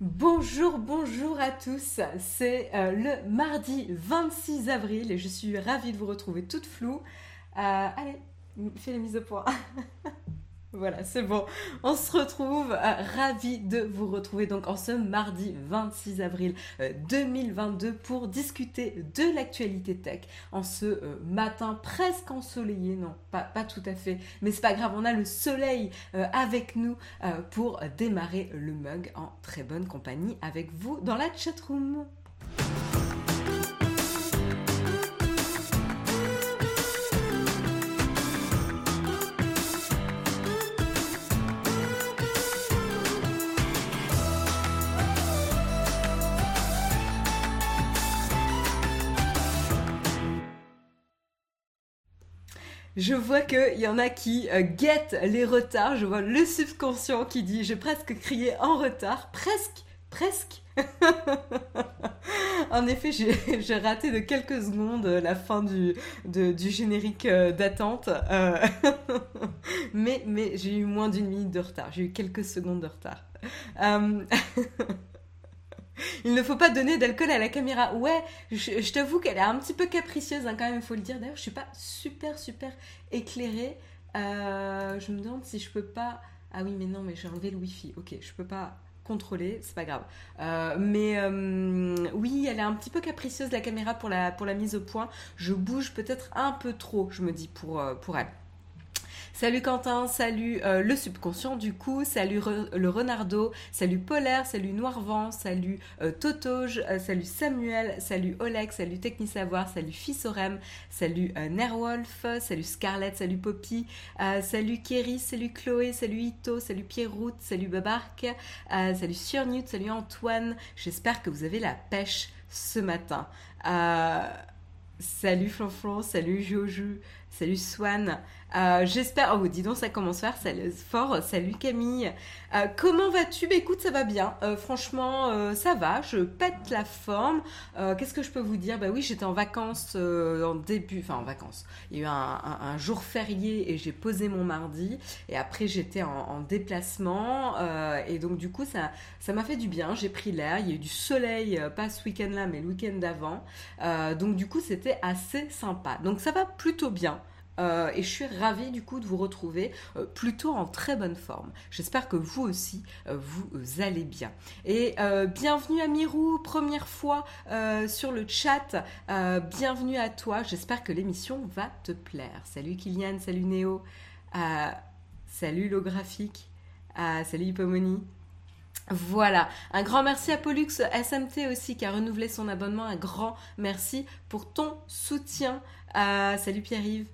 Bonjour, bonjour à tous. C'est euh, le mardi 26 avril et je suis ravie de vous retrouver toute floue. Euh, allez, fais les mises au point. Voilà, c'est bon. On se retrouve, euh, ravi de vous retrouver donc en ce mardi 26 avril 2022 pour discuter de l'actualité tech en ce matin presque ensoleillé, non, pas, pas tout à fait, mais c'est pas grave, on a le soleil avec nous pour démarrer le mug en très bonne compagnie avec vous dans la chatroom. Je vois qu'il y en a qui euh, guettent les retards. Je vois le subconscient qui dit j'ai presque crié en retard. Presque, presque. en effet, j'ai raté de quelques secondes la fin du, du générique euh, d'attente. Euh, mais mais j'ai eu moins d'une minute de retard. J'ai eu quelques secondes de retard. Il ne faut pas donner d'alcool à la caméra. Ouais, je, t'avoue qu'elle est un petit peu capricieuse hein, quand même, il faut le dire. D'ailleurs, je suis pas super super éclairée. Euh, je me demande si je peux pas. Ah oui, mais non, mais j'ai enlevé le wifi. Ok, je peux pas contrôler, c'est pas grave. Euh, mais euh, oui, elle est un petit peu capricieuse la caméra pour la, mise au point. Je bouge peut-être un peu trop, je me dis, pour elle. Salut Quentin, salut euh, le subconscient du coup, salut le Renardo, salut Polaire, salut Noirvent, salut euh, Totoge, euh, salut Samuel, salut Oleg, salut Technisavoir, salut Fissorem, salut Nerwolf, salut Scarlett, salut Poppy, salut Kerry, salut Chloé, salut Ito, salut Pierroute, salut Babark, salut Surnut, salut Antoine. J'espère que vous avez la pêche ce matin. salut Flonflon, salut Joju, salut Swan. Euh, j'espère. Oh, dis donc, ça commence fort. fort. Salut Camille. Euh, comment vas-tu? Bah écoute, ça va bien. Euh, franchement, ça va. Je pète la forme. Qu'est-ce que je peux vous dire? Bah oui, j'étais en vacances en début. Enfin, en vacances. Il y a eu un, jour férié et j'ai posé mon mardi. Et après, j'étais en, déplacement. et donc, du coup, ça ça m'a fait du bien. J'ai pris l'air. Il y a eu du soleil, pas ce week-end-là, mais le week-end d'avant. donc, du coup, c'était assez sympa. Donc, ça va plutôt bien. Euh, et je suis ravie du coup de vous retrouver euh, plutôt en très bonne forme. J'espère que vous aussi, euh, vous allez bien. Et bienvenue à Mirou, première fois sur le chat. bienvenue à toi. J'espère que l'émission va te plaire. Salut Kylian, salut Néo. salut Lographique. salut Hippomony. Voilà, un grand merci à Pollux SMT aussi qui a renouvelé son abonnement. Un grand merci pour ton soutien. salut Pierre-Yves.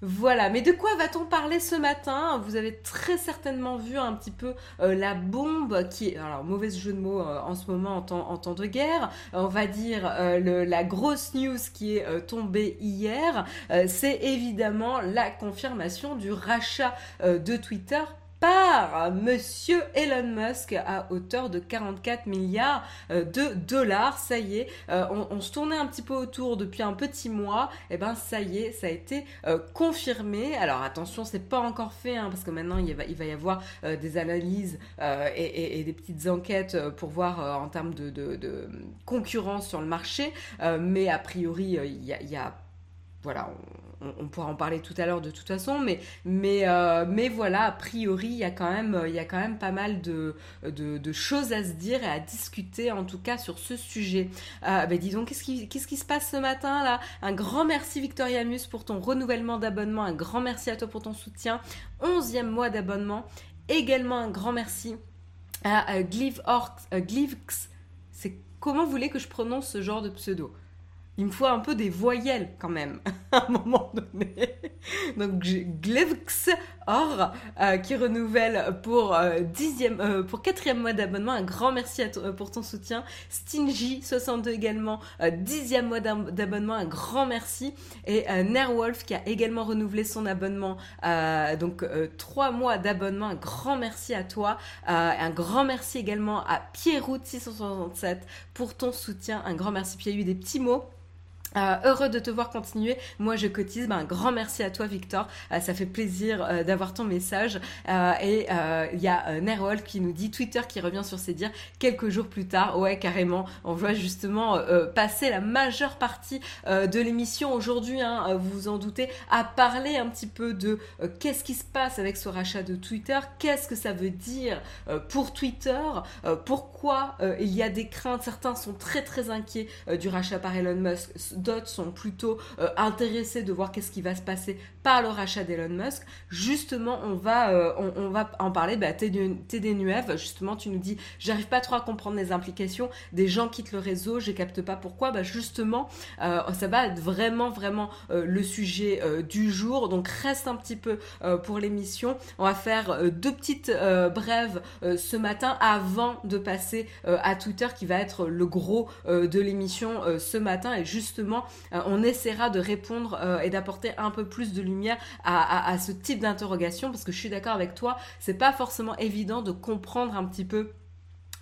Voilà, mais de quoi va-t-on parler ce matin? Vous avez très certainement vu un petit peu euh, la bombe qui est, alors mauvaise jeu de mots euh, en ce moment en temps, de guerre, on va dire euh, la grosse news qui est tombée hier, c'est évidemment la confirmation du rachat de Twitter par Monsieur Elon Musk à hauteur de 44 milliards euh, de dollars. Ça y est, euh, on, se tournait un petit peu autour depuis un petit mois. Et eh ben ça y est, ça a été euh, confirmé. Alors attention, c'est pas encore fait hein, parce que maintenant il va, y avoir des analyses et, des petites enquêtes pour voir en termes de, concurrence sur le marché. mais a priori, il y a, y a voilà, on, pourra en parler tout à l'heure de toute façon, mais, mais, euh, voilà, a priori, il y, a quand même, pas mal de, choses à se dire et à discuter, en tout cas, sur ce sujet. Euh, ben dis qu'est-ce qui, se passe ce matin là? Un grand merci Victoria Mus pour ton renouvellement d'abonnement, un grand merci à toi pour ton soutien, onzième mois d'abonnement, également un grand merci à euh, Glivx, c'est comment vous voulez que je prononce ce genre de pseudo? Il me faut un peu des voyelles quand même à un moment donné. Donc Glevx Or euh, qui renouvelle pour euh, dixième, euh, pour quatrième mois d'abonnement. Un grand merci pour ton soutien. Stingy 62 également dixième mois d'abonnement. Un grand merci et Nerwolf qui a également renouvelé son abonnement. donc trois mois d'abonnement. Un grand merci à toi. un grand merci également à Pierroute 667 pour ton soutien. Un grand merci. Puis il y a eu des petits mots Euh, heureux de te voir continuer. Moi, je cotise. Ben, un grand merci à toi, Victor. Euh, ça fait plaisir euh, d'avoir ton message. et il y a Nerol qui nous dit Twitter qui revient sur ses dires quelques jours plus tard. Ouais, carrément. On voit justement passer la majeure partie de l'émission aujourd'hui. Hein, vous vous en doutez, à parler un petit peu de qu'est-ce qui se passe avec ce rachat de Twitter, qu'est-ce que ça veut dire pour Twitter, pourquoi il y a des craintes? Certains sont très très inquiets du rachat par Elon Musk d'autres sont plutôt euh, intéressés de voir qu'est-ce qui va se passer par le rachat d'Elon Musk. Justement, on va, euh, on, va en parler. Bah, TD Nuev, justement, tu nous dis, j'arrive pas trop à comprendre les implications. Des gens quittent le réseau, je capte pas pourquoi. Bah, justement, euh, ça va être vraiment, vraiment le sujet du jour. Donc, reste un petit peu pour l'émission. On va faire deux petites brèves ce matin avant de passer à Twitter qui va être le gros de l'émission ce matin. Et justement, euh, on essaiera de répondre euh, et d'apporter un peu plus de lumière à, ce type d'interrogation parce que je suis d'accord avec toi, c'est pas forcément évident de comprendre un petit peu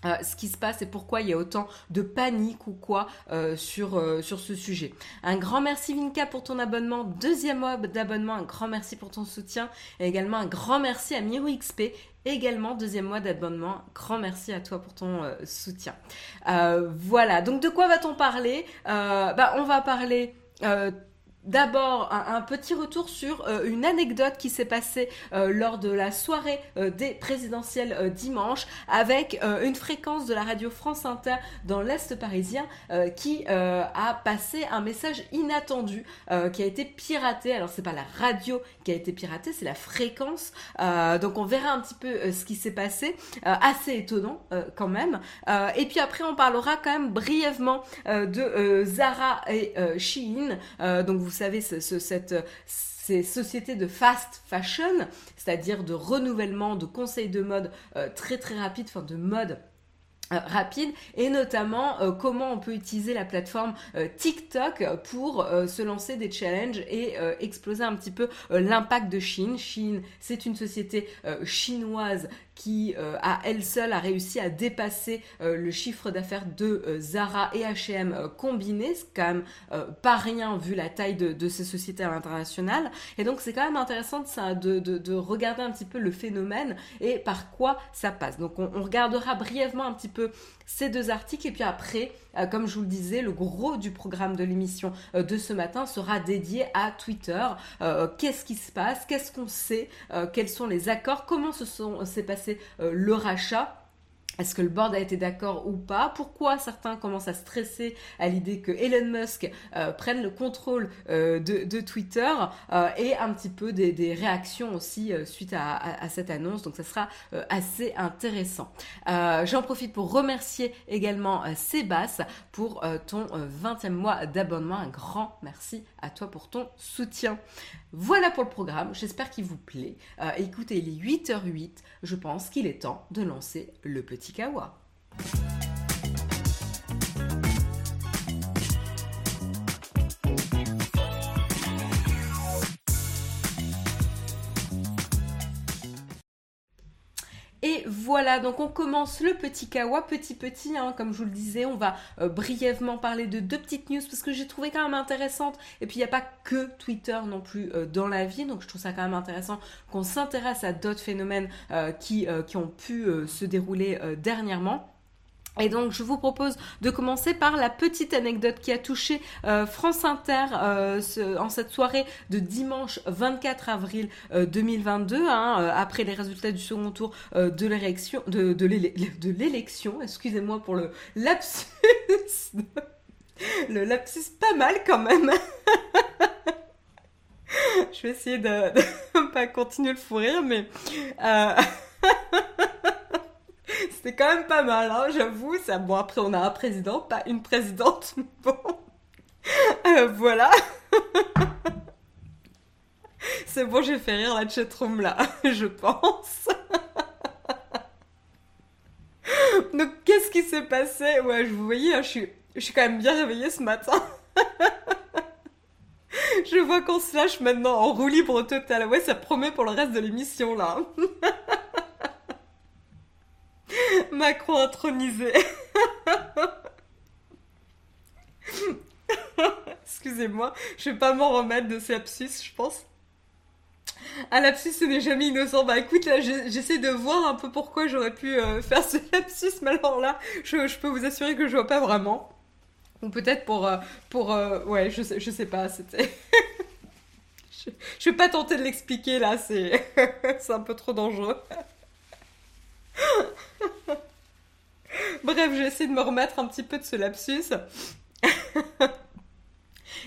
euh, ce qui se passe et pourquoi il y a autant de panique ou quoi sur, sur ce sujet. Un grand merci Vinka pour ton abonnement, deuxième mois d'abonnement, un grand merci pour ton soutien et également un grand merci à Miro XP également deuxième mois d'abonnement. Grand merci à toi pour ton euh, soutien. Euh, voilà, donc de quoi va-t-on parler? Euh, bah, On va parler D'abord, un, petit retour sur euh, une anecdote qui s'est passée euh, lors de la soirée euh, des présidentielles dimanche avec une fréquence de la radio France Inter dans l'Est parisien qui a passé un message inattendu qui a été piraté. Alors c'est pas la radio qui a été piratée, c'est la fréquence. donc on verra un petit peu ce qui s'est passé. assez étonnant quand même. et puis après on parlera quand même brièvement de Zara et Shein. donc vous savez, cette, ces sociétés de fast fashion, c'est-à-dire de renouvellement, de conseils de mode euh, très très rapide, enfin de mode euh, rapide et notamment euh, comment on peut utiliser la plateforme TikTok pour se lancer des challenges et exploser un petit peu l'impact de Chine. Chine, c'est une société chinoise qui euh, à elle seule a réussi à dépasser euh, le chiffre d'affaires de euh, Zara et H&M combinés, c'est quand même pas rien vu la taille de, ces sociétés à l'international. Et donc c'est quand même intéressant de, de, regarder un petit peu le phénomène et par quoi ça passe. Donc on, on regardera brièvement un petit peu ces deux articles. Et puis après, comme je vous le disais, le gros du programme de l'émission de ce matin sera dédié à Twitter. Qu'est-ce qui se passe? Qu'est-ce qu'on sait? Quels sont les accords? Comment s'est passé euh, le rachat? Est-ce que le board a été d'accord ou pas? Pourquoi certains commencent à stresser à l'idée que Elon Musk euh, prenne le contrôle euh, de, Twitter et un petit peu des, réactions aussi suite à, cette annonce? Donc ça sera assez intéressant. J'en profite pour remercier également Sébastien pour ton 20e mois d'abonnement. Un grand merci à toi pour ton soutien. Voilà pour le programme, j'espère qu'il vous plaît. Euh, écoutez, il est 8h08, je pense qu'il est temps de lancer le petit kawa. Voilà, donc on commence le petit kawa petit petit, hein, comme je vous le disais, on va euh, brièvement parler de deux petites news parce que j'ai trouvé quand même intéressante. Et puis il n'y a pas que Twitter non plus euh, dans la vie, donc je trouve ça quand même intéressant qu'on s'intéresse à d'autres phénomènes euh, qui, qui ont pu se dérouler dernièrement. Et donc je vous propose de commencer par la petite anecdote qui a touché euh, France Inter euh, en cette soirée de dimanche 24 avril 2022, euh, hein, après les résultats du second tour de l'élection, de, de l'élection, excusez-moi pour le lapsus, le lapsus pas mal quand même. je vais essayer de ne pas continuer le fou rire, mais c'est quand même pas mal, hein, j'avoue. Ça, bon, après, on a un président, pas une présidente. Bon. Euh, voilà. c'est bon, j'ai fait rire la chatroom là, je pense. Donc, qu'est-ce qui s'est passé? Ouais, je vous voyez, hein, je, suis, je suis quand même bien réveillée ce matin. je vois qu'on se lâche maintenant en roue libre total. Ouais, ça promet pour le reste de l'émission là. Macron intronisé. Excusez-moi, je vais pas m'en remettre de ce lapsus, je pense. Un lapsus, ce n'est jamais innocent. Bah écoute, là, j'essaie de voir un peu pourquoi j'aurais pu euh, faire ce lapsus, mais alors là, je, peux vous assurer que je vois pas vraiment. Ou peut-être pour... Euh, pour euh, ouais, je sais, je sais pas, c'était... je, je vais pas tenter de l'expliquer, là, c'est un peu trop dangereux. Bref, j'essaie de me remettre un petit peu de ce lapsus.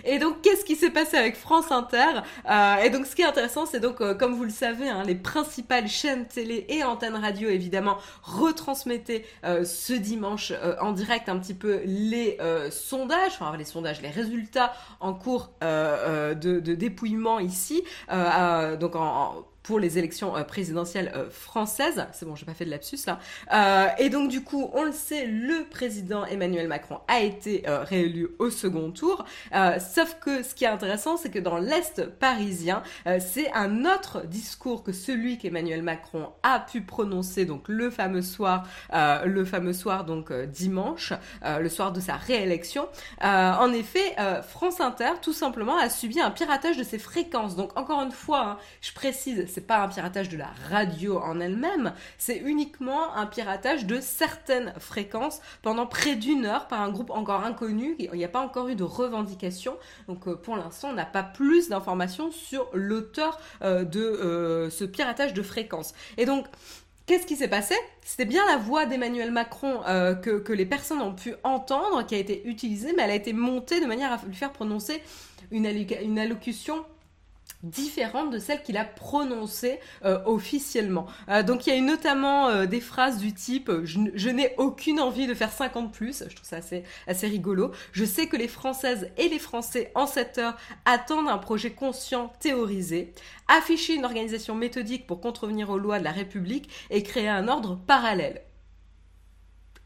Et donc, qu'est-ce qui s'est passé avec France Inter euh, Et donc, ce qui est intéressant, c'est donc, euh, comme vous le savez, hein, les principales chaînes télé et antennes radio, évidemment, retransmettaient euh, ce dimanche en direct un petit peu les sondages, enfin les sondages, les résultats en cours de, de, dépouillement ici. donc, en pour les élections euh, présidentielles euh, françaises. C'est bon, j'ai pas fait de lapsus là. Euh, et donc du coup, on le sait, le président Emmanuel Macron a été réélu au second tour. sauf que ce qui est intéressant, c'est que dans l'Est parisien, c'est un autre discours que celui qu'Emmanuel Macron a pu prononcer donc le fameux soir, le fameux soir donc dimanche, le soir de sa réélection. en effet, France Inter tout simplement a subi un piratage de ses fréquences. Donc encore une fois, hein, je précise, c'est pas un piratage de la radio en elle-même, c'est uniquement un piratage de certaines fréquences pendant près d'une heure par un groupe encore inconnu. Il n'y a pas encore eu de revendication. Donc euh, pour l'instant, on n'a pas plus d'informations sur l'auteur euh, de euh, ce piratage de fréquences. Et donc, Qu'est-ce qui s'est passé? C'était bien la voix d'Emmanuel Macron que, les personnes ont pu entendre, qui a été utilisée, mais elle a été montée de manière à lui faire prononcer une, une allocution différente de celle qu'il a prononcée euh, officiellement. Euh, donc il y a eu notamment euh, des phrases du type je, n'ai aucune envie de faire 50 plus, je trouve ça assez, assez rigolo. Je sais que les Françaises et les Français en cette heure attendent un projet conscient théorisé, afficher une organisation méthodique pour contrevenir aux lois de la République et créer un ordre parallèle.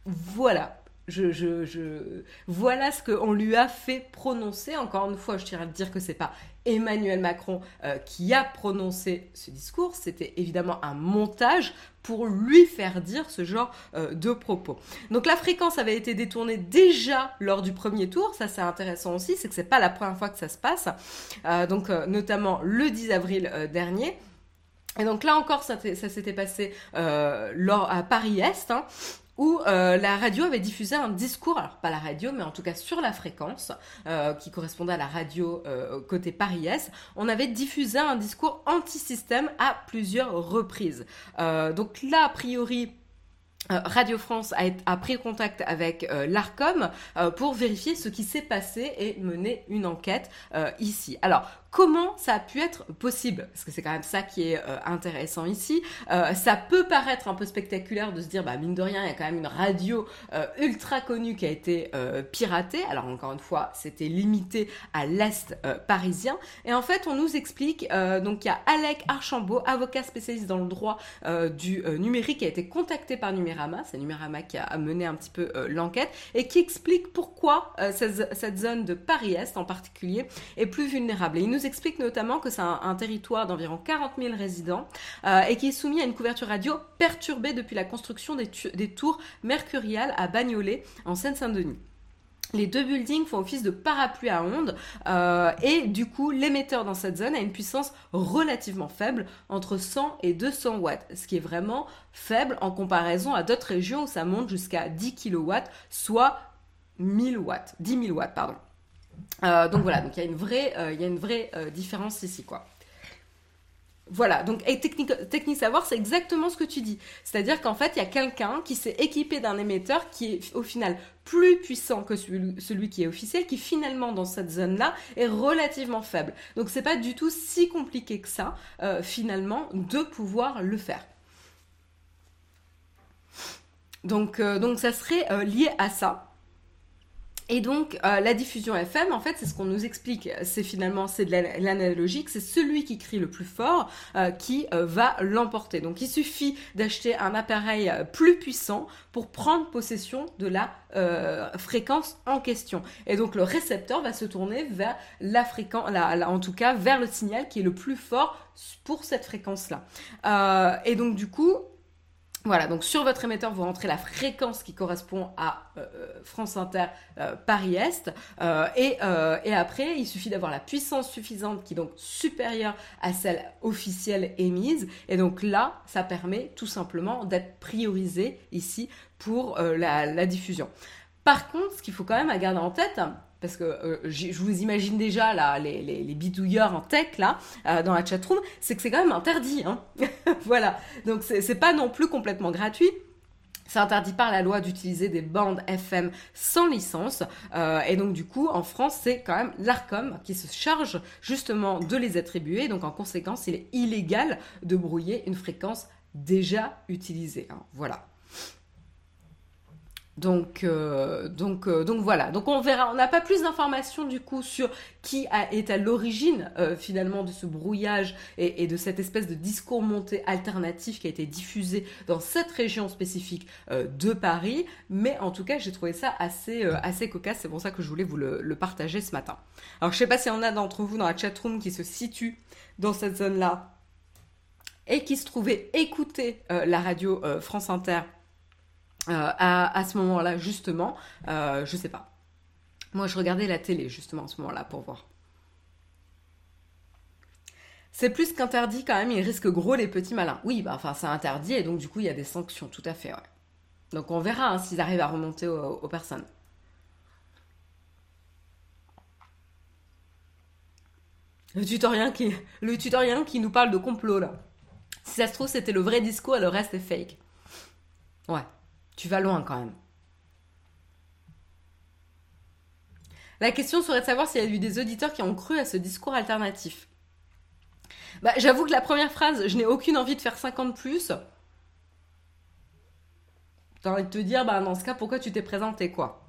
Voilà je, voilà ce qu'on lui a fait prononcer. Encore une fois, je tiens à dire que c'est pas Emmanuel Macron euh, qui a prononcé ce discours. C'était évidemment un montage pour lui faire dire ce genre euh, de propos. Donc la fréquence avait été détournée déjà lors du premier tour. Ça c'est intéressant aussi, c'est que c'est pas la première fois que ça se passe. Euh, donc notamment le 10 avril dernier. Et donc là encore, ça, s'était passé à Paris-Est. Hein où euh, la radio avait diffusé un discours, alors pas la radio, mais en tout cas sur la fréquence, euh, qui correspondait à la radio euh, côté Paris-Est, on avait diffusé un discours anti-système à plusieurs reprises. donc là, a priori, Radio France a, pris contact avec l'ARCOM pour vérifier ce qui s'est passé et mener une enquête ici. Alors, Comment ça a pu être possible Parce que c'est quand même ça qui est euh, intéressant ici. Euh, ça peut paraître un peu spectaculaire de se dire, bah mine de rien, il y a quand même une radio euh, ultra connue qui a été piratée. Alors encore une fois, c'était limité à l'est parisien. Et en fait, on nous explique, donc il y a Alec Archambault, avocat spécialiste dans le droit du numérique, qui a été contacté par Numérama. C'est Numérama qui a mené un petit peu l'enquête et qui explique pourquoi cette, zone de Paris-Est en particulier est plus vulnérable. Explique notamment que c'est un, territoire d'environ 40 000 résidents euh, et qui est soumis à une couverture radio perturbée depuis la construction des, tours mercuriales à Bagnolet, en Seine-Saint-Denis. Les deux buildings font office de parapluie à ondes euh, et du coup l'émetteur dans cette zone a une puissance relativement faible, entre 100 et 200 watts, ce qui est vraiment faible en comparaison à d'autres régions où ça monte jusqu'à 10 kW, soit 1000 watts, 10 000 watts, pardon. Euh, donc voilà, il y a une vraie, euh, y a une euh, différence ici. Voilà, donc et technique, savoir, c'est exactement ce que tu dis. C'est-à-dire qu'en fait, il y a quelqu'un qui s'est équipé d'un émetteur qui est au final plus puissant que celui, celui, qui est officiel, qui finalement dans cette zone-là est relativement faible. Donc c'est pas du tout si compliqué que ça, finalement, de pouvoir le faire. Donc, donc ça serait lié à ça. Et donc euh, la diffusion FM, en fait, c'est ce qu'on nous explique. C'est finalement c'est de l'analogique. C'est celui qui crie le plus fort euh, qui euh, va l'emporter. Donc il suffit d'acheter un appareil plus puissant pour prendre possession de la fréquence en question. Et donc le récepteur va se tourner vers la fréquence, en tout cas vers le signal qui est le plus fort pour cette fréquence-là. et donc du coup, Voilà, donc sur votre émetteur, vous rentrez la fréquence qui correspond à euh, France Inter euh, Paris-Est. Euh, et, après, il suffit d'avoir la puissance suffisante qui est donc supérieure à celle officielle émise. Et donc là, ça permet tout simplement d'être priorisé ici pour la, la diffusion. Par contre, ce qu'il faut quand même garder en tête, parce que euh, je vous imagine déjà là, les, les, bidouilleurs en tech là, euh, dans la chatroom, c'est que c'est quand même interdit. Hein voilà, donc c'est pas non plus complètement gratuit. C'est interdit par la loi d'utiliser des bandes FM sans licence. Euh, et donc du coup, en France, c'est quand même l'ARCOM qui se charge justement de les attribuer. Donc en conséquence, il est illégal de brouiller une fréquence déjà utilisée. Hein. Voilà. Donc, euh, donc, euh, donc voilà. Donc on verra. On n'a pas plus d'informations du coup sur qui est à l'origine euh, finalement de ce brouillage et, de cette espèce de discours monté alternatif qui a été diffusé dans cette région spécifique de Paris. Mais en tout cas, j'ai trouvé ça assez, assez cocasse. C'est pour ça que je voulais vous le, partager ce matin. Alors je sais pas s'il y en a d'entre vous dans la chatroom qui se situe dans cette zone-là et qui se trouvait écouter la radio France Inter euh, à, ce moment-là, justement, euh, je sais pas. Moi, je regardais la télé, justement, à ce moment-là, pour voir. C'est plus qu'interdit quand même, il risque gros les petits malins. Oui, bah, enfin, c'est interdit et donc du coup, il y a des sanctions, tout à fait, ouais. Donc on verra hein, s'ils arrivent à remonter aux, personnes. Le tutoriel, qui, le tutoriel qui nous parle de complot, là. Si ça se trouve, c'était le vrai discours et le reste est fake. Ouais. Tu vas loin quand même. La question serait de savoir s'il y a eu des auditeurs qui ont cru à ce discours alternatif. Bah, j'avoue que la première phrase, je n'ai aucune envie de faire 50 plus. T'as envie de te dire, bah, dans ce cas, pourquoi tu t'es présenté, quoi?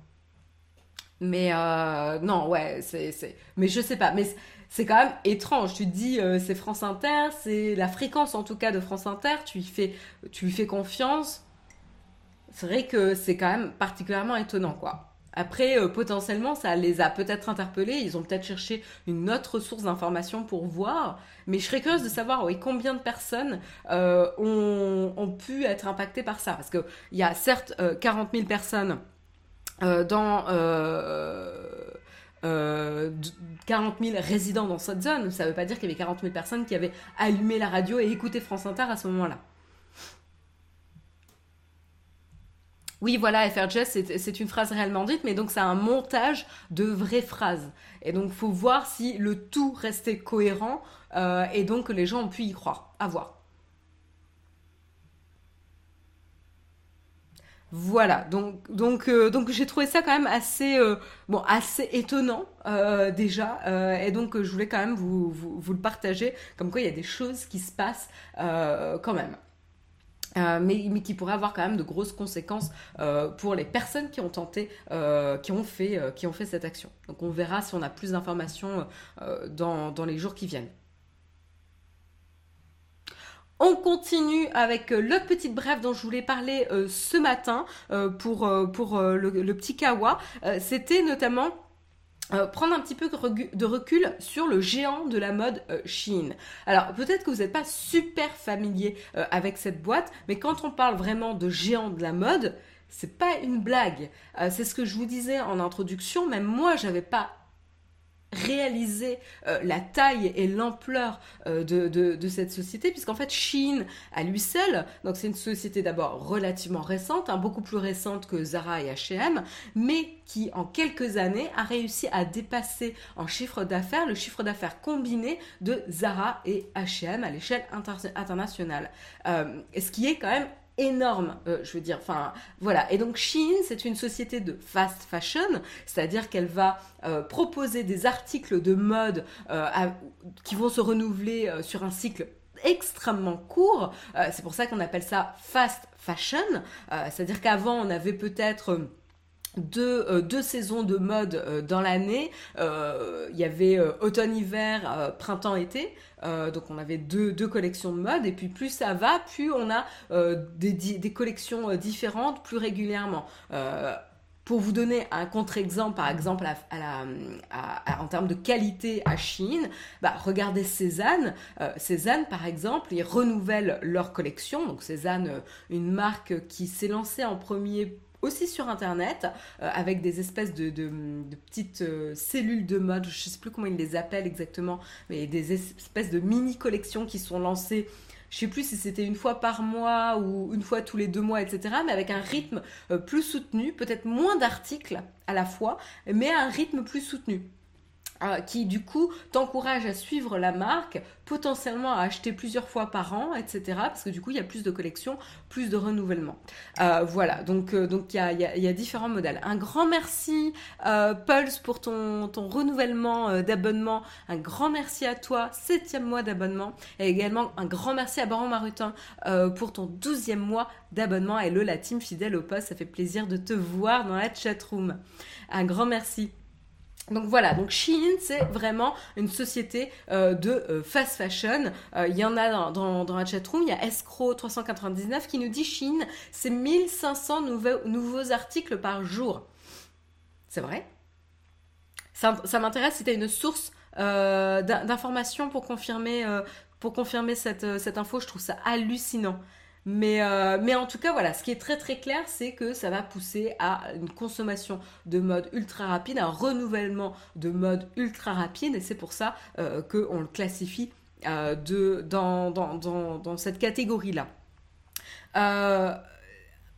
Mais euh, non, ouais, c'est, Mais je sais pas. Mais c'est quand même étrange. Tu te dis, euh, c'est France Inter, c'est la fréquence en tout cas de France Inter, tu, fais, tu lui fais confiance c'est vrai que c'est quand même particulièrement étonnant, quoi. Après, euh, potentiellement, ça les a peut-être interpellés. Ils ont peut-être cherché une autre source d'information pour voir. Mais je serais curieuse de savoir combien de personnes euh, ont, pu être impactées par ça. Parce qu'il y a certes 40 euh, 000 personnes dans... 40 000 résidents dans cette zone. Ça ne veut pas dire qu'il y avait 40 000 personnes qui avaient allumé la radio et écouté France Inter à ce moment-là. Oui, voilà, FRJS, c'est une phrase réellement dite, mais donc c'est un montage de vraies phrases. Et donc, faut voir si le tout restait cohérent euh, et donc que les gens ont pu y croire. À voir. Voilà, donc, donc, euh, donc j'ai trouvé ça quand même assez, euh, bon, assez étonnant déjà, et donc je voulais quand même vous, vous, le partager, comme quoi il y a des choses qui se passent quand même. Euh, mais, qui pourrait avoir quand même de grosses conséquences euh, pour les personnes qui ont tenté, euh, qui, ont fait, cette action. Donc on verra si on a plus d'informations dans, les jours qui viennent. On continue avec le petit bref dont je voulais parler ce matin pour, le, petit kawa. C'était notamment euh, prendre un petit peu de recul sur le géant de la mode euh, Shein. Alors peut-être que vous n'êtes pas super familier euh, avec cette boîte, mais quand on parle vraiment de géant de la mode, c'est pas une blague. c'est ce que je vous disais en introduction, même moi j'avais pas réaliser euh, la taille et l'ampleur euh, de, cette société, puisqu'en fait, Shein, à lui seul, donc c'est une société d'abord relativement récente, hein, beaucoup plus récente que Zara et H&M, mais qui en quelques années a réussi à dépasser en chiffre d'affaires le chiffre d'affaires combiné de Zara et H&M à l'échelle internationale. Euh, ce qui est quand même énorme, euh, je veux dire. Enfin, voilà. Et donc Shein, c'est une société de fast fashion, c'est-à-dire qu'elle va euh, proposer des articles de mode euh, qui vont se renouveler sur un cycle extrêmement court. c'est pour ça qu'on appelle ça fast fashion. c'est-à-dire qu'avant, on avait peut-être deux, deux, saisons de mode dans l'année. il y avait automne-hiver, printemps-été. Euh, donc on avait deux, collections de mode et puis plus ça va, plus on a euh, des, collections euh, différentes plus régulièrement. Pour vous donner un contre-exemple, par exemple, en termes de qualité à Chine, bah, regardez Cézanne. Euh, Cézanne, par exemple, ils renouvellent leur collection. Donc Cézanne, euh, une marque qui s'est lancée en premier aussi sur internet euh, avec des espèces de, petites cellules de mode, je ne sais plus comment ils les appellent exactement, mais des espèces de mini collections qui sont lancées je sais plus si c'était une fois par mois ou une fois tous les deux mois, etc. Mais avec un rythme euh, plus soutenu, peut-être moins d'articles à la fois, mais un rythme plus soutenu. Euh, qui du coup t'encourage à suivre la marque, potentiellement à acheter plusieurs fois par an, etc. Parce que du coup il y a plus de collections, plus de renouvellement. Euh, voilà, donc euh, donc il y a, différents modèles. Un grand merci Pulse pour ton, renouvellement d'abonnement. Un grand merci à toi, septième mois d'abonnement. Et également un grand merci à Baron Marutin pour ton douzième mois d'abonnement. Et le la team fidèle au poste, ça fait plaisir de te voir dans la chat room. Un grand merci. Donc voilà, donc Shein, c'est vraiment une société euh, de euh, fast fashion. Euh, il y en a dans, dans, dans la chatroom, il y a Escrow399 qui nous dit Shein, c'est 1500 nouveaux, articles par jour. C'est vrai? Ça, m'intéresse si tu une source d'information pour confirmer, cette info, je trouve ça hallucinant. Mais, euh, mais en tout cas, voilà, ce qui est très très clair, c'est que ça va pousser à une consommation de mode ultra rapide, un renouvellement de mode ultra rapide, et c'est pour ça euh, qu'on le classifie euh, de, dans, dans, dans, dans, cette catégorie-là.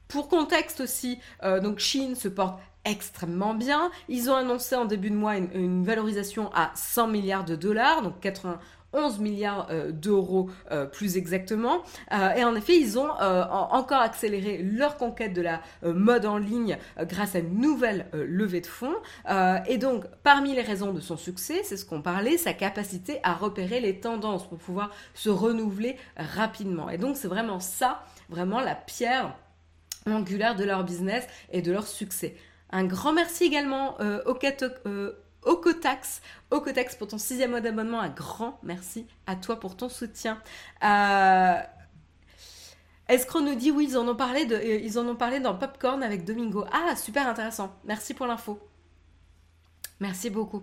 pour contexte aussi, donc Chine se porte extrêmement bien. Ils ont annoncé en début de mois une, une, valorisation à 100 milliards de dollars, donc 80, 11 milliards euh, d'euros euh, plus exactement. Euh, et en effet, ils ont encore accéléré leur conquête de la mode en ligne grâce à une nouvelle levée de fonds. et donc, parmi les raisons de son succès, c'est ce qu'on parlait, sa capacité à repérer les tendances pour pouvoir se renouveler rapidement. Et donc, c'est vraiment ça, vraiment la pierre angulaire de leur business et de leur succès. Un grand merci également au Ocotax. Ocotax pour ton sixième mois d'abonnement. Un grand merci à toi pour ton soutien. Euh... Escro nous dit oui, ils en ont parlé, euh, ils en ont parlé dans Popcorn avec Domingo. Ah, super intéressant. Merci pour l'info. Merci beaucoup.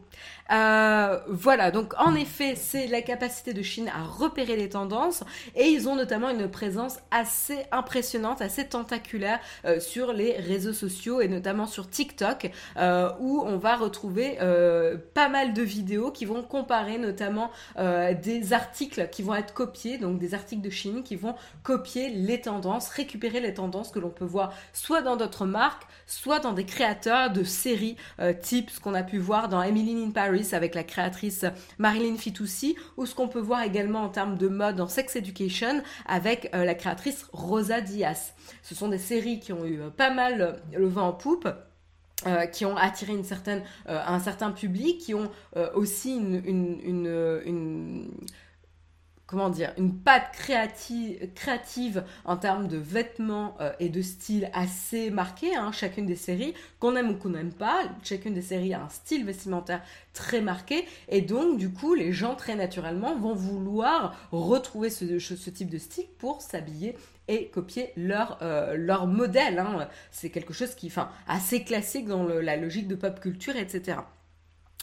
Euh, voilà, donc en effet, c'est la capacité de Chine à repérer les tendances et ils ont notamment une présence assez impressionnante, assez tentaculaire euh, sur les réseaux sociaux et notamment sur TikTok euh, où on va retrouver pas mal de vidéos qui vont comparer notamment des articles qui vont être copiés, donc des articles de Chine qui vont copier les tendances, récupérer les tendances que l'on peut voir soit dans d'autres marques, soit dans des créateurs de séries type ce qu'on a pu voir dans Emily in Paris avec la créatrice Marilyn Fitoussi, ou ce qu'on peut voir également en termes de mode dans Sex Education avec euh, la créatrice Rosa Diaz. Ce sont des séries qui ont eu euh, pas mal euh, le vent en poupe. qui ont attiré une certaine, un certain public, qui ont aussi une, une comment dire, une patte créative, en termes de vêtements euh, et de style assez marqué, hein, chacune des séries, qu'on aime ou qu'on n'aime pas, chacune des séries a un style vestimentaire très marqué, et donc du coup les gens très naturellement vont vouloir retrouver ce, type de style pour s'habiller et copier leur, euh, modèle. Hein. C'est quelque chose qui, enfin, assez classique dans la logique de pop culture, etc.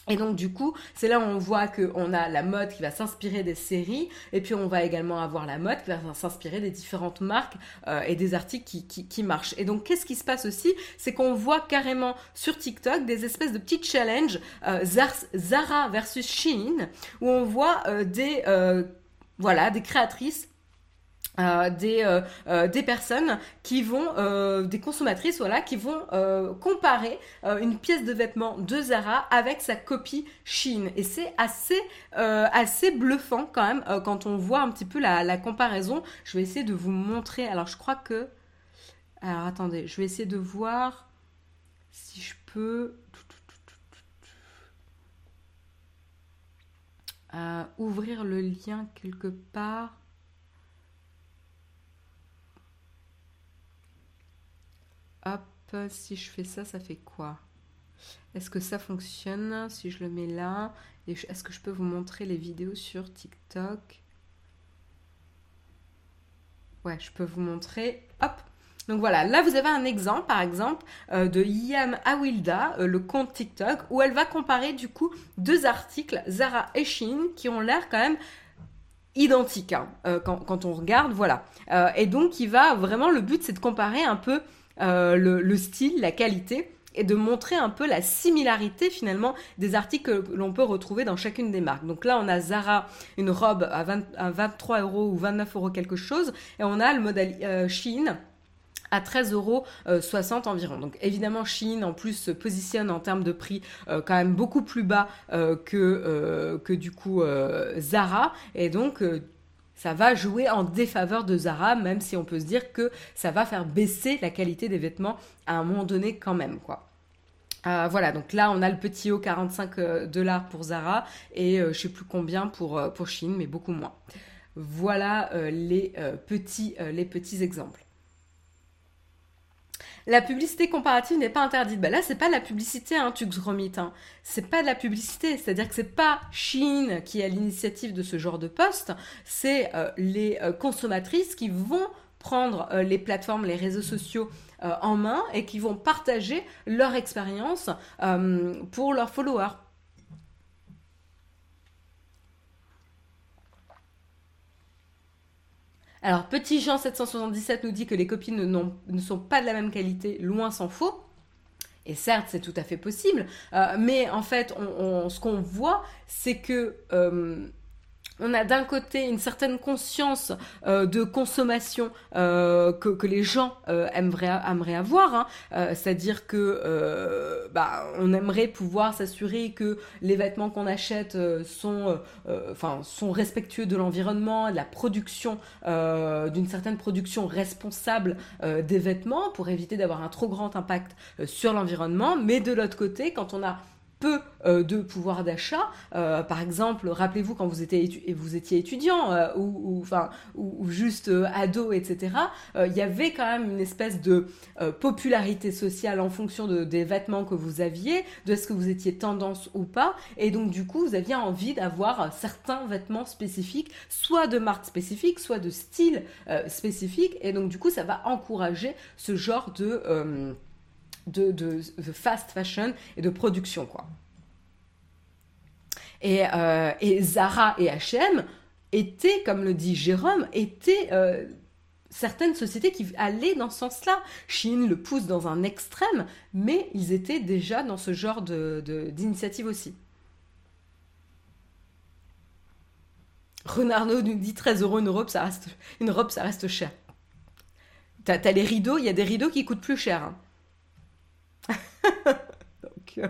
Et donc du coup, c'est là où on voit qu'on a la mode qui va s'inspirer des séries, et puis on va également avoir la mode qui va s'inspirer des différentes marques euh, et des articles qui, marchent. Et donc qu'est-ce qui se passe aussi? C'est qu'on voit carrément sur TikTok des espèces de petits challenges euh, Zara versus Shein, où on voit euh, des... voilà, des créatrices euh, des, euh, euh, des personnes qui vont, des consommatrices, voilà, qui vont comparer une pièce de vêtement de Zara avec sa copie Chine. Et c'est assez, assez bluffant quand même quand on voit un petit peu la, la, comparaison. Je vais essayer de vous montrer. Alors je crois que... Alors attendez, je vais essayer de voir si je peux... ouvrir le lien quelque part. Hop, si je fais ça, ça fait quoi? Est-ce que ça fonctionne si je le mets là? Est-ce que je peux vous montrer les vidéos sur TikTok? Ouais, je peux vous montrer. Hop Donc voilà, là vous avez un exemple, par exemple, euh, de Yam Awilda, euh, le compte TikTok, où elle va comparer du coup deux articles, Zara et Shein, qui ont l'air quand même identiques hein, euh, quand, on regarde, voilà. et donc il va vraiment, le but c'est de comparer un peu le, style, la qualité et de montrer un peu la similarité finalement des articles que l'on peut retrouver dans chacune des marques. Donc là, on a Zara, une robe à, 23 euros ou 29 euros quelque chose, et on a le modèle euh, à 13,60 euros environ. Donc évidemment, Shein en plus se positionne en termes de prix euh, quand même beaucoup plus bas euh, que, que du coup Zara. Et donc ça va jouer en défaveur de Zara, même si on peut se dire que ça va faire baisser la qualité des vêtements à un moment donné quand même, quoi. Euh, voilà, donc là on a le petit haut 45 euh, dollars pour Zara et euh, je sais plus combien pour, pour Chine, mais beaucoup moins. Voilà les petits exemples. La publicité comparative n'est pas interdite. Bah là, c'est pas la publicité, hein, Tux Gromit. Hein. C'est pas de la publicité. C'est-à-dire que c'est pas Chine qui a l'initiative de ce genre de poste. C'est euh, les euh, consommatrices qui vont prendre euh, les plateformes, les réseaux sociaux en main et qui vont partager leur expérience pour leurs followers. Alors, Petit Jean 777 nous dit que les copines ne sont pas de la même qualité, loin s'en faut. Et certes, c'est tout à fait possible, euh, mais en fait, ce qu'on voit, c'est que euh, on a d'un côté une certaine conscience euh, de consommation euh, que, les gens euh, aimeraient, avoir, hein. c'est-à-dire que bah, on aimerait pouvoir s'assurer que les vêtements qu'on achète sont, enfin, sont respectueux de l'environnement, de la production, d'une certaine production responsable des vêtements pour éviter d'avoir un trop grand impact sur l'environnement. Mais de l'autre côté, quand on a peu euh, de pouvoir d'achat. Euh, par exemple, rappelez-vous quand vous étiez, étudiant euh, ou, ou, juste ado, etc., il y avait quand même une espèce de popularité sociale en fonction de, des vêtements que vous aviez, de ce que vous étiez tendance ou pas. Et donc, du coup, vous aviez envie d'avoir certains vêtements spécifiques, soit de marque spécifique, soit de style spécifique. Et donc, du coup, ça va encourager ce genre de de, fast fashion et de production, quoi. Et, euh, Zara et H&M étaient, comme le dit Jérôme, étaient euh, certaines sociétés qui allaient dans ce sens-là. Chine le pousse dans un extrême, mais ils étaient déjà dans ce genre d'initiative de, aussi. Renardo nous dit 13 euros une robe, ça reste, une robe, ça reste cher. T'as as les rideaux, il y a des rideaux qui coûtent plus cher. Hein. Euh,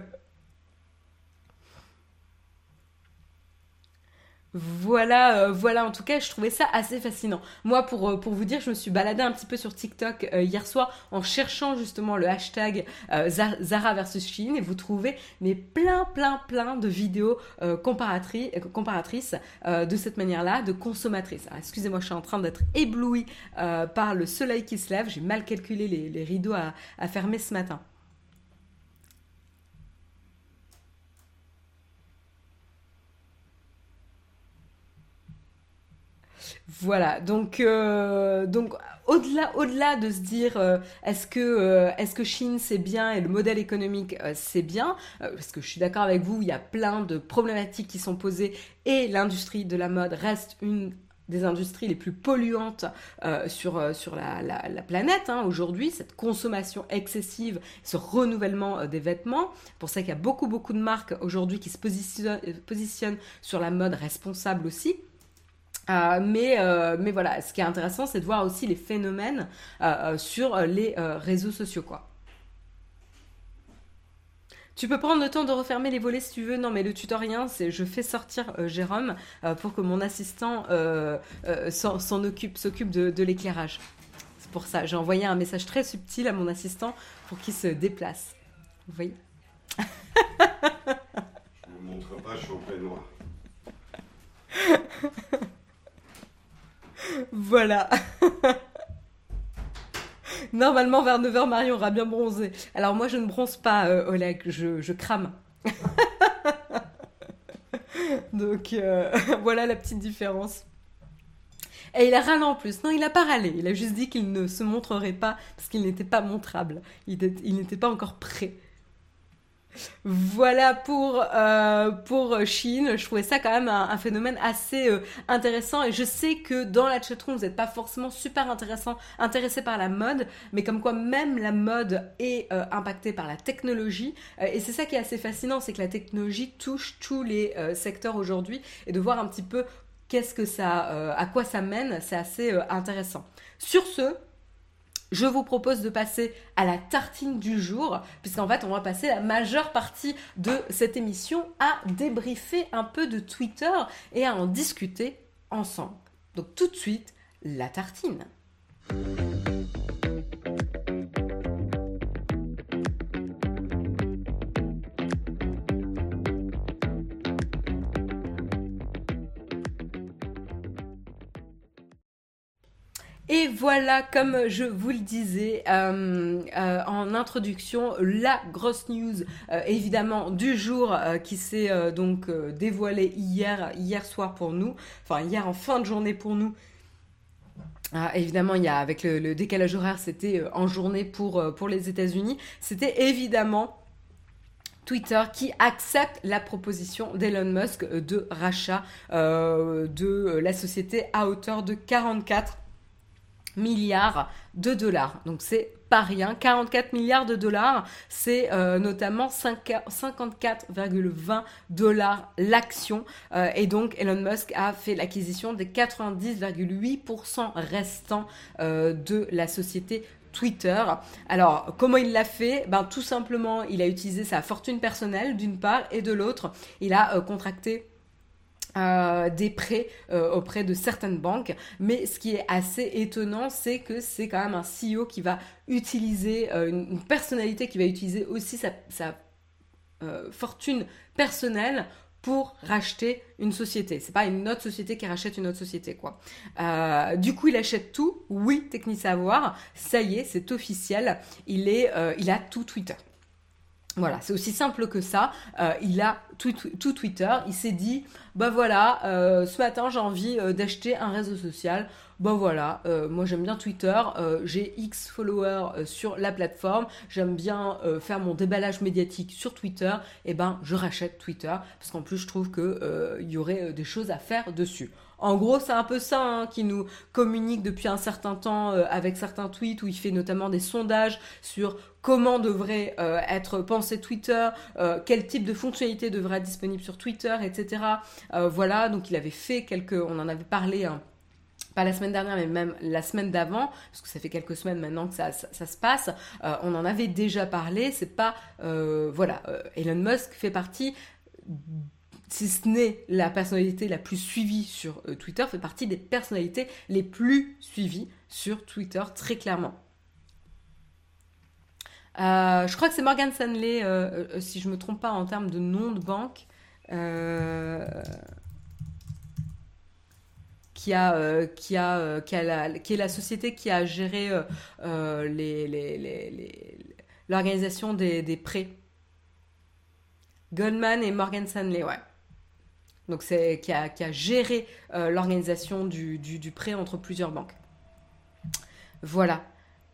Voilà, euh, voilà, en tout cas, je trouvais ça assez fascinant. Moi, pour, euh, pour vous dire, je me suis baladée un petit peu sur TikTok hier soir en cherchant justement le hashtag Zara versus Chine et vous trouvez mais plein, plein, plein de vidéos comparatrices de cette manière-là, de consommatrices. Excusez-moi, je suis en train d'être éblouie par le soleil qui se lève. J'ai mal calculé les, rideaux à fermer ce matin. Voilà, donc, euh, donc au-delà, au-delà de se dire euh, est-ce que, euh, est-ce que Chine c'est bien et le modèle économique c'est bien, parce que je suis d'accord avec vous, il y a plein de problématiques qui sont posées et l'industrie de la mode reste une des industries les plus polluantes sur, sur la, la, planète hein, aujourd'hui, cette consommation excessive, ce renouvellement des vêtements. Pour ça qu'il y a beaucoup beaucoup de marques aujourd'hui qui se positionnent sur la mode responsable aussi. Euh, mais, euh, mais voilà, ce qui est intéressant, c'est de voir aussi les phénomènes euh, sur les réseaux sociaux, quoi. Tu peux prendre le temps de refermer les volets si tu veux. Non, mais le tutoriel, c'est je fais sortir Jérôme pour que mon assistant s'en occupe, s'occupe de, de l'éclairage. C'est pour ça. J'ai envoyé un message très subtil à mon assistant pour qu'il se déplace. Vous voyez? Je ne montre pas, je suis en. voilà. Normalement, vers 9h, Marion aura bien bronzé. Alors moi, je ne bronze pas, euh, Oleg, je, crame. Donc euh, voilà la petite différence. Et il a râlé en plus. Non, il a pas râlé. Il a juste dit qu'il ne se montrerait pas parce qu'il n'était pas montrable. Il n'était pas encore prêt. Voilà pour, euh, Chine. Je trouvais ça quand même un, phénomène assez euh, intéressant. Et je sais que dans la chatroom, vous n'êtes pas forcément super intéressé par la mode, mais comme quoi même la mode est euh, impactée par la technologie. et c'est ça qui est assez fascinant, c'est que la technologie touche tous les secteurs aujourd'hui. Et de voir un petit peu qu'est-ce que ça, à quoi ça mène, c'est assez intéressant. Sur ce, je vous propose de passer à la tartine du jour, puisqu'en fait, on va passer la majeure partie de cette émission à débriefer un peu de Twitter et à en discuter ensemble. Donc tout de suite, la tartine. Et voilà, comme je vous le disais euh, euh, en introduction, la grosse news euh, évidemment du jour qui s'est donc dévoilée hier, hier soir pour nous, enfin hier en fin de journée pour nous. Ah, évidemment, il y a avec le, décalage horaire, c'était en journée pour, pour les États-Unis. C'était évidemment Twitter qui accepte la proposition d'Elon Musk de rachat de la société à hauteur de 44 milliards de dollars. Donc c'est pas rien. 44 milliards de dollars, c'est euh, notamment 54,20 dollars l'action. Euh, et donc Elon Musk a fait l'acquisition des 90,8% restants euh, de la société Twitter. Alors, comment il l'a fait? Ben tout simplement, il a utilisé sa fortune personnelle d'une part et de l'autre, il a contracté euh, des prêts euh, auprès de certaines banques. Mais ce qui est assez étonnant, c'est que c'est quand même un CEO qui va utiliser, euh, une, personnalité qui va utiliser aussi sa, fortune personnelle pour racheter une société. C'est pas une autre société qui rachète une autre société, quoi. du coup, il achète tout. Oui, Techni Savoir, ça y est, c'est officiel. Il est, il a tout Twitter. Voilà, c'est aussi simple que ça. Euh, il a tout, Twitter. Il s'est dit, bah voilà, euh, ce matin j'ai envie euh, d'acheter un réseau social. Bah voilà, moi j'aime bien Twitter. j'ai X followers sur la plateforme. J'aime bien faire mon déballage médiatique sur Twitter. Et eh ben, je rachète Twitter parce qu'en plus je trouve que il y aurait des choses à faire dessus. En gros, c'est un peu ça hein, qui nous communique depuis un certain temps euh, avec certains tweets où il fait notamment des sondages sur comment devrait euh, être pensé Twitter, euh, quel type de fonctionnalité devrait être disponible sur Twitter, etc. voilà, donc il avait fait quelques, on en avait parlé. Hein, pas la semaine dernière, mais même la semaine d'avant, parce que ça fait quelques semaines maintenant que ça, se passe, on en avait déjà parlé, c'est pas... voilà, Elon Musk fait partie si ce n'est la personnalité la plus suivie sur euh, Twitter, fait partie des personnalités les plus suivies sur Twitter, très clairement. Euh, je crois que c'est Morgan Stanley, euh, si je ne me trompe pas en termes de nom de banque, qui, a, qui, est la société qui a géré l'organisation des, des prêts. Goldman et Morgan Stanley, ouais donc c'est qui a, géré euh, l'organisation du, prêt entre plusieurs banques. Voilà.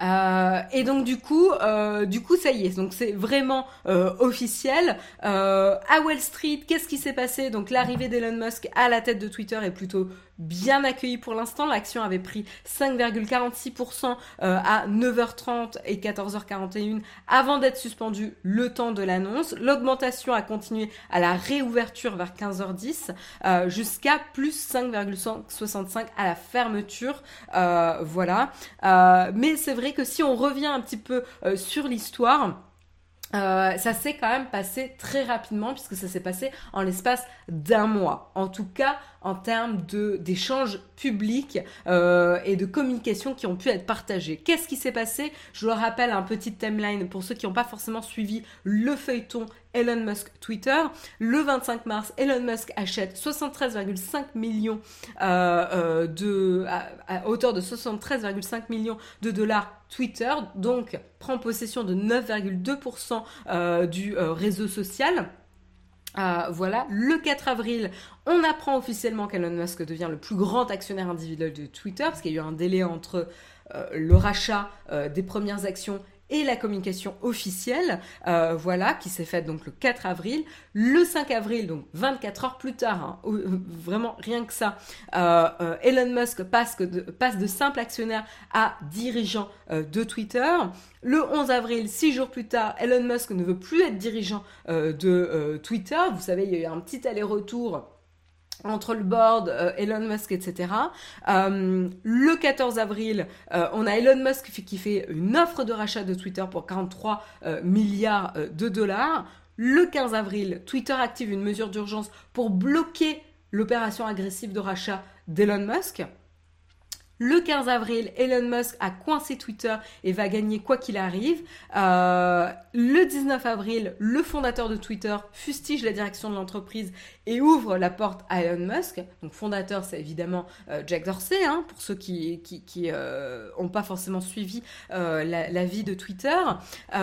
Euh, et donc du coup, euh, du coup, ça y est. Donc c'est vraiment officiel. à Wall Street, qu'est-ce qui s'est passé? Donc l'arrivée d'Elon Musk à la tête de Twitter est plutôt bien accueilli pour l'instant. L'action avait pris 5,46% euh, à 9h30 et 14h41 avant d'être suspendue le temps de l'annonce. L'augmentation a continué à la réouverture vers 15h10 euh, jusqu'à plus 5,65 à la fermeture. Euh, voilà. mais c'est vrai que si on revient un petit peu sur l'histoire, ça s'est quand même passé très rapidement puisque ça s'est passé en l'espace d'un mois. En tout cas, en termes d'échanges publics euh, et de communication qui ont pu être partagés. Qu'est-ce qui s'est passé? Je rappelle un petit timeline pour ceux qui n'ont pas forcément suivi le feuilleton Elon Musk Twitter. Le 25 mars, Elon Musk achète 73,5 millions euh, euh, de hauteur de 73,5 millions de dollars Twitter, donc prend possession de 9,2% du réseau social. Euh, voilà, le 4 avril, on apprend officiellement qu'Elon Musk devient le plus grand actionnaire individuel de Twitter, parce qu'il y a eu un délai entre euh, le rachat euh, des premières actions et la communication officielle, euh, voilà, qui s'est faite donc le 4 avril. Le 5 avril, donc 24 heures plus tard, hein, vraiment rien que ça, Elon Musk passe, de, passe de simple actionnaire à dirigeant de Twitter. Le 11 avril, six jours plus tard, Elon Musk ne veut plus être dirigeant de Twitter. Vous savez, il y a eu un petit aller-retour entre le board, euh, Elon Musk, etc. Euh, le 14 avril, euh, on a Elon Musk qui fait une offre de rachat de Twitter pour 43 milliards de dollars. Le 15 avril, Twitter active une mesure d'urgence pour bloquer l'opération agressive de rachat d'Elon Musk. Le 15 avril, Elon Musk a coincé Twitter et va gagner quoi qu'il arrive. Euh, le 19 avril, le fondateur de Twitter fustige la direction de l'entreprise et ouvre la porte à Elon Musk. Donc fondateur, c'est évidemment euh, Jack Dorsey, hein, pour ceux qui qui euh, pas forcément suivi la, la, vie de Twitter.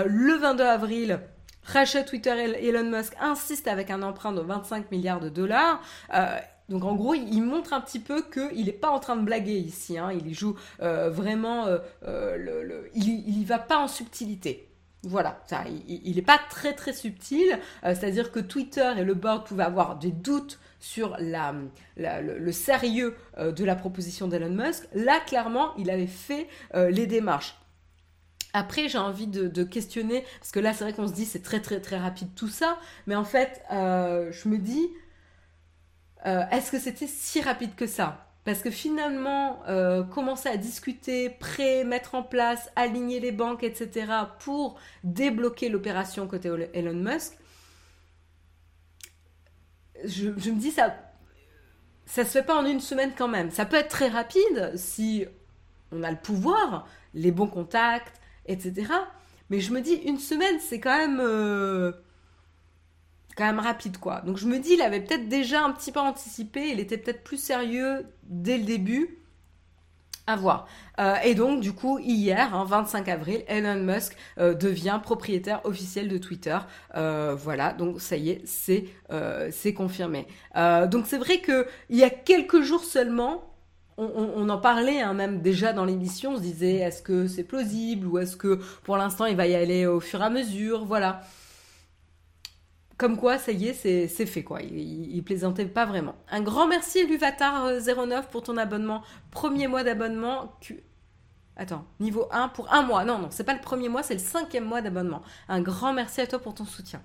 le 22 avril, rachat Twitter, Elon Musk insiste avec un emprunt de 25 milliards de dollars. Donc en gros, il montre un petit peu qu'il n'est pas en train de blaguer ici. Hein. Il joue euh, vraiment, euh, euh, il n'y va pas en subtilité. Voilà, il n'est pas très très subtil. C'est-à-dire que Twitter et le board pouvaient avoir des doutes sur le, sérieux de la proposition d'Elon Musk. Là, clairement, il avait fait les démarches. Après, j'ai envie de, de, questionner, parce que là, c'est vrai qu'on se dit c'est très très très rapide tout ça, mais en fait, je me dis, euh, est-ce que c'était si rapide que ça? Parce que finalement, euh, commencer à discuter, prêt, mettre en place, aligner les banques, etc., pour débloquer l'opération côté Elon Musk, je, me dis ça, ça se fait pas en une semaine quand même. Ça peut être très rapide si on a le pouvoir, les bons contacts, etc. Mais je me dis une semaine, c'est quand même euh, quand même rapide quoi. Donc je me dis, il avait peut-être déjà un petit peu anticipé, il était peut-être plus sérieux dès le début. À voir. Euh, et donc, du coup, hier, 25 hein, avril, Elon Musk euh, devient propriétaire officiel de Twitter. Euh, voilà, donc ça y est, c'est c'est confirmé. donc c'est vrai que il y a quelques jours seulement, on, en parlait hein, même déjà dans l'émission, on se disait est-ce que c'est plausible ou est-ce que pour l'instant il va y aller au fur et à mesure, voilà comme quoi, ça y est, c'est fait quoi. Il, plaisantait pas vraiment. Un grand merci Luvatar09 euh, pour ton abonnement. Premier mois d'abonnement. Attends, niveau 1 pour un mois. Non, non, c'est pas le premier mois, c'est le cinquième mois d'abonnement. Un grand merci à toi pour ton soutien.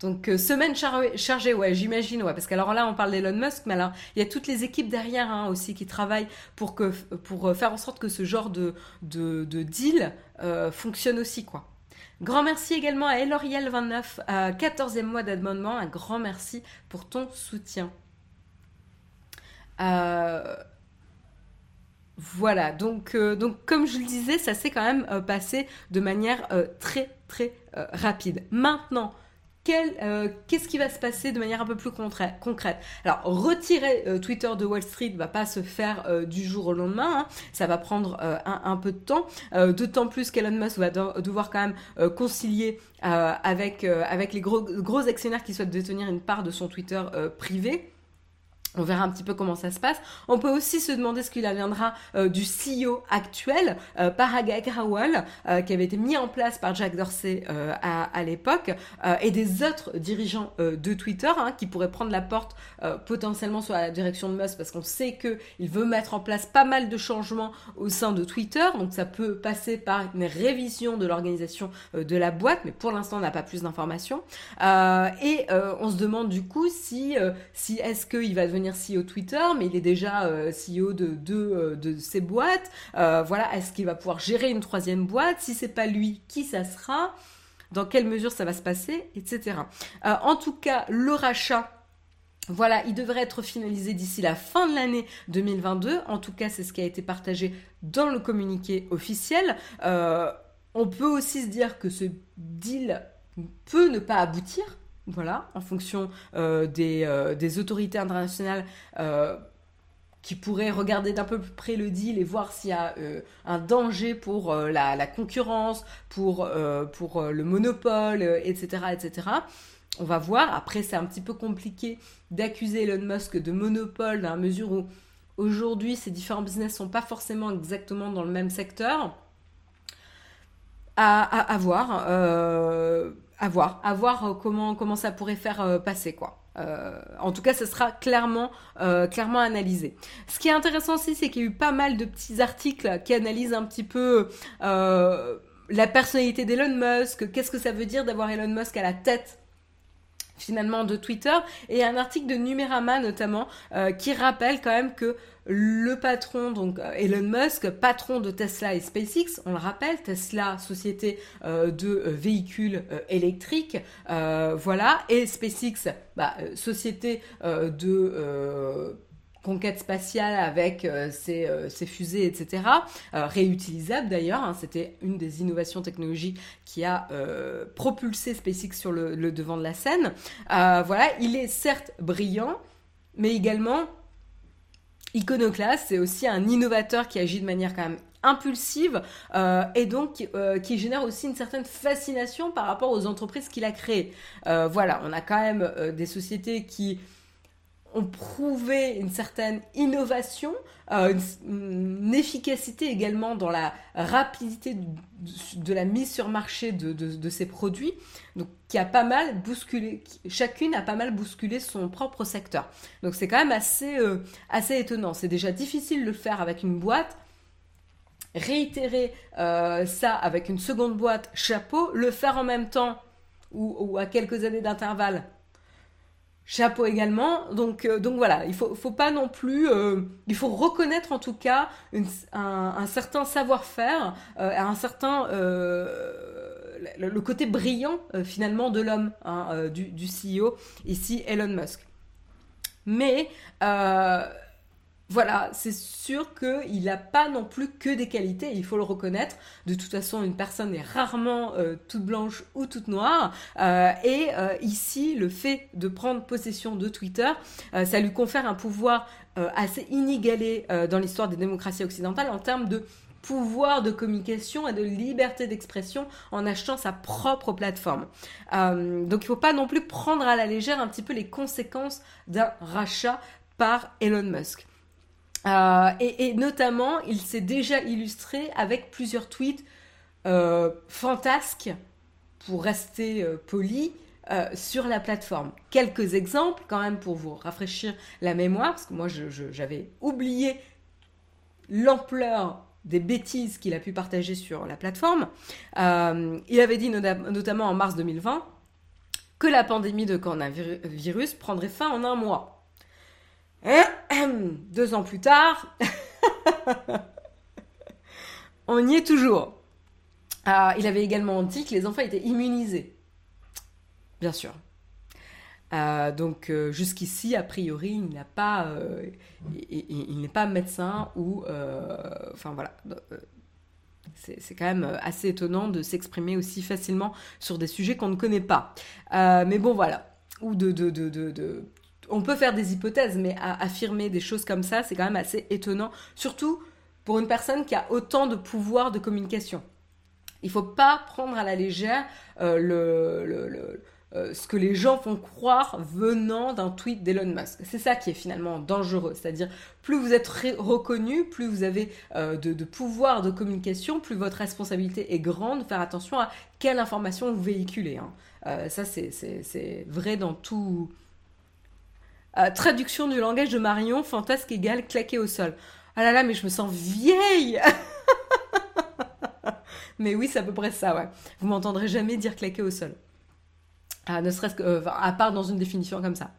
Donc euh, semaine chargée, ouais, j'imagine, ouais, parce qu'alors là on parle d'Elon Musk, mais alors il y a toutes les équipes derrière hein, aussi qui travaillent pour que euh, faire en sorte que ce genre de de, deal fonctionne aussi, quoi. Grand merci également à Eloriel29, 14e mois d'abonnement. Un grand merci pour ton soutien. Euh, voilà, donc, euh, donc comme je le disais, ça s'est quand même euh, passé de manière très très rapide. Maintenant, euh, qu'est-ce qui va se passer de manière un peu plus concrète? Alors, retirer euh, Twitter de Wall Street ne va pas se faire euh, du jour au lendemain, hein. ça va prendre un, peu de temps, d'autant plus qu'Elon Musk va devoir quand même concilier avec, avec les gros, gros actionnaires qui souhaitent détenir une part de son Twitter privé. On verra un petit peu comment ça se passe. On peut aussi se demander ce qu'il adviendra euh, du CEO actuel, euh, Parag Agrawal, euh, qui avait été mis en place par Jack Dorsey euh, à, l'époque, et des autres dirigeants de Twitter hein, qui pourraient prendre la porte potentiellement sur la direction de Musk, parce qu'on sait que il veut mettre en place pas mal de changements au sein de Twitter, donc ça peut passer par une révision de l'organisation de la boîte, mais pour l'instant on n'a pas plus d'informations. et on se demande du coup si, si est-ce qu'il va devenir CEO Twitter, mais il est déjà euh, CEO de deux euh, de ses boîtes. Euh, voilà, est-ce qu'il va pouvoir gérer une troisième boîte? Si c'est pas lui, qui ça sera? Dans quelle mesure ça va se passer, etc. en tout cas, le rachat. Voilà, il devrait être finalisé d'ici la fin de l'année 2022. En tout cas, c'est ce qui a été partagé dans le communiqué officiel. on peut aussi se dire que ce deal peut ne pas aboutir voilà, en fonction euh, des, euh, des, autorités internationales, euh, qui pourrait regarder d'un peu plus près le deal et voir s'il y a un danger pour la, concurrence, pour, pour le monopole, etc., etc. On va voir. Après, c'est un petit peu compliqué d'accuser Elon Musk de monopole dans la mesure où aujourd'hui ces différents business sont pas forcément exactement dans le même secteur. À, voir, à voir, à voir comment, comment ça pourrait faire passer quoi. Euh, en tout cas, ce sera clairement, euh, clairement analysé. Ce qui est intéressant aussi, c'est qu'il y a eu pas mal de petits articles qui analysent un petit peu euh, la personnalité d'Elon Musk, qu'est-ce que ça veut dire d'avoir Elon Musk à la tête finalement de Twitter et un article de Numérama notamment qui rappelle quand même que le patron, donc euh, Elon Musk, patron de Tesla et SpaceX, on le rappelle, Tesla, société euh, de euh, véhicules électriques, voilà, et SpaceX, bah, société de conquête spatiale avec ses, fusées, etc. réutilisables d'ailleurs, hein, c'était une des innovations technologiques qui a propulsé SpaceX sur le, devant de la scène. voilà, il est certes brillant, mais également iconoclaste, c'est aussi un innovateur qui agit de manière quand même impulsive euh, et donc euh, qui génère aussi une certaine fascination par rapport aux entreprises qu'il a créées. Euh, voilà, on a quand même des sociétés qui ont prouvé une certaine innovation, euh, une, efficacité également dans la rapidité de, la mise sur marché de, ces produits, donc qui a pas mal bousculé, chacune a pas mal bousculé son propre secteur. Donc c'est quand même assez, euh, assez étonnant. C'est déjà difficile de le faire avec une boîte. Réitérer euh, ça avec une seconde boîte, chapeau, le faire en même temps ou à quelques années d'intervalle, chapeau également. Donc, euh, donc voilà, il faut, faut pas non plus. Euh, il faut reconnaître en tout cas un, certain savoir-faire, euh, un certain. Le, côté brillant finalement de l'homme, hein, du, du, CEO, ici Elon Musk. Mais voilà, c'est sûr qu'il n'a pas non plus que des qualités, il faut le reconnaître. De toute façon, une personne est rarement euh, toute blanche ou toute noire. Euh, et euh, ici, le fait de prendre possession de Twitter, ça lui confère un pouvoir assez inégalé dans l'histoire des démocraties occidentales en termes de pouvoir de communication et de liberté d'expression en achetant sa propre plateforme. donc il ne faut pas non plus prendre à la légère un petit peu les conséquences d'un rachat par Elon Musk. Euh, et, notamment, il s'est déjà illustré avec plusieurs tweets euh, fantasques, pour rester euh, poli, sur la plateforme. Quelques exemples quand même pour vous rafraîchir la mémoire, parce que moi j'avais oublié l'ampleur des bêtises qu'il a pu partager sur la plateforme. il avait dit notamment en mars 2020 que la pandémie de coronavirus prendrait fin en un mois. Deux ans plus tard, on y est toujours. Ah, il avait également dit que les enfants étaient immunisés. Bien sûr. Euh, donc euh, jusqu'ici, a priori, il n'a pas, euh, il, n'est pas médecin ou, enfin voilà. C'est quand même assez étonnant de s'exprimer aussi facilement sur des sujets qu'on ne connaît pas. mais bon, voilà. Ou de, de, on peut faire des hypothèses, mais affirmer des choses comme ça, c'est quand même assez étonnant, surtout pour une personne qui a autant de pouvoir de communication. Il ne faut pas prendre à la légère euh, euh, ce que les gens font croire venant d'un tweet d'Elon Musk. C'est ça qui est finalement dangereux. C'est-à-dire, plus vous êtes reconnu, plus vous avez euh, de, pouvoir de communication, plus votre responsabilité est grande. Faire attention à quelle information vous véhiculez. Hein. ça, c'est vrai dans tout, euh, traduction du langage de Marion, fantasque égale claqué au sol. Ah là là, mais je me sens vieille Mais oui, c'est à peu près ça, ouais. Vous m'entendrez jamais dire claqué au sol. Ah, ne serait-ce que, euh, à part dans une définition comme ça.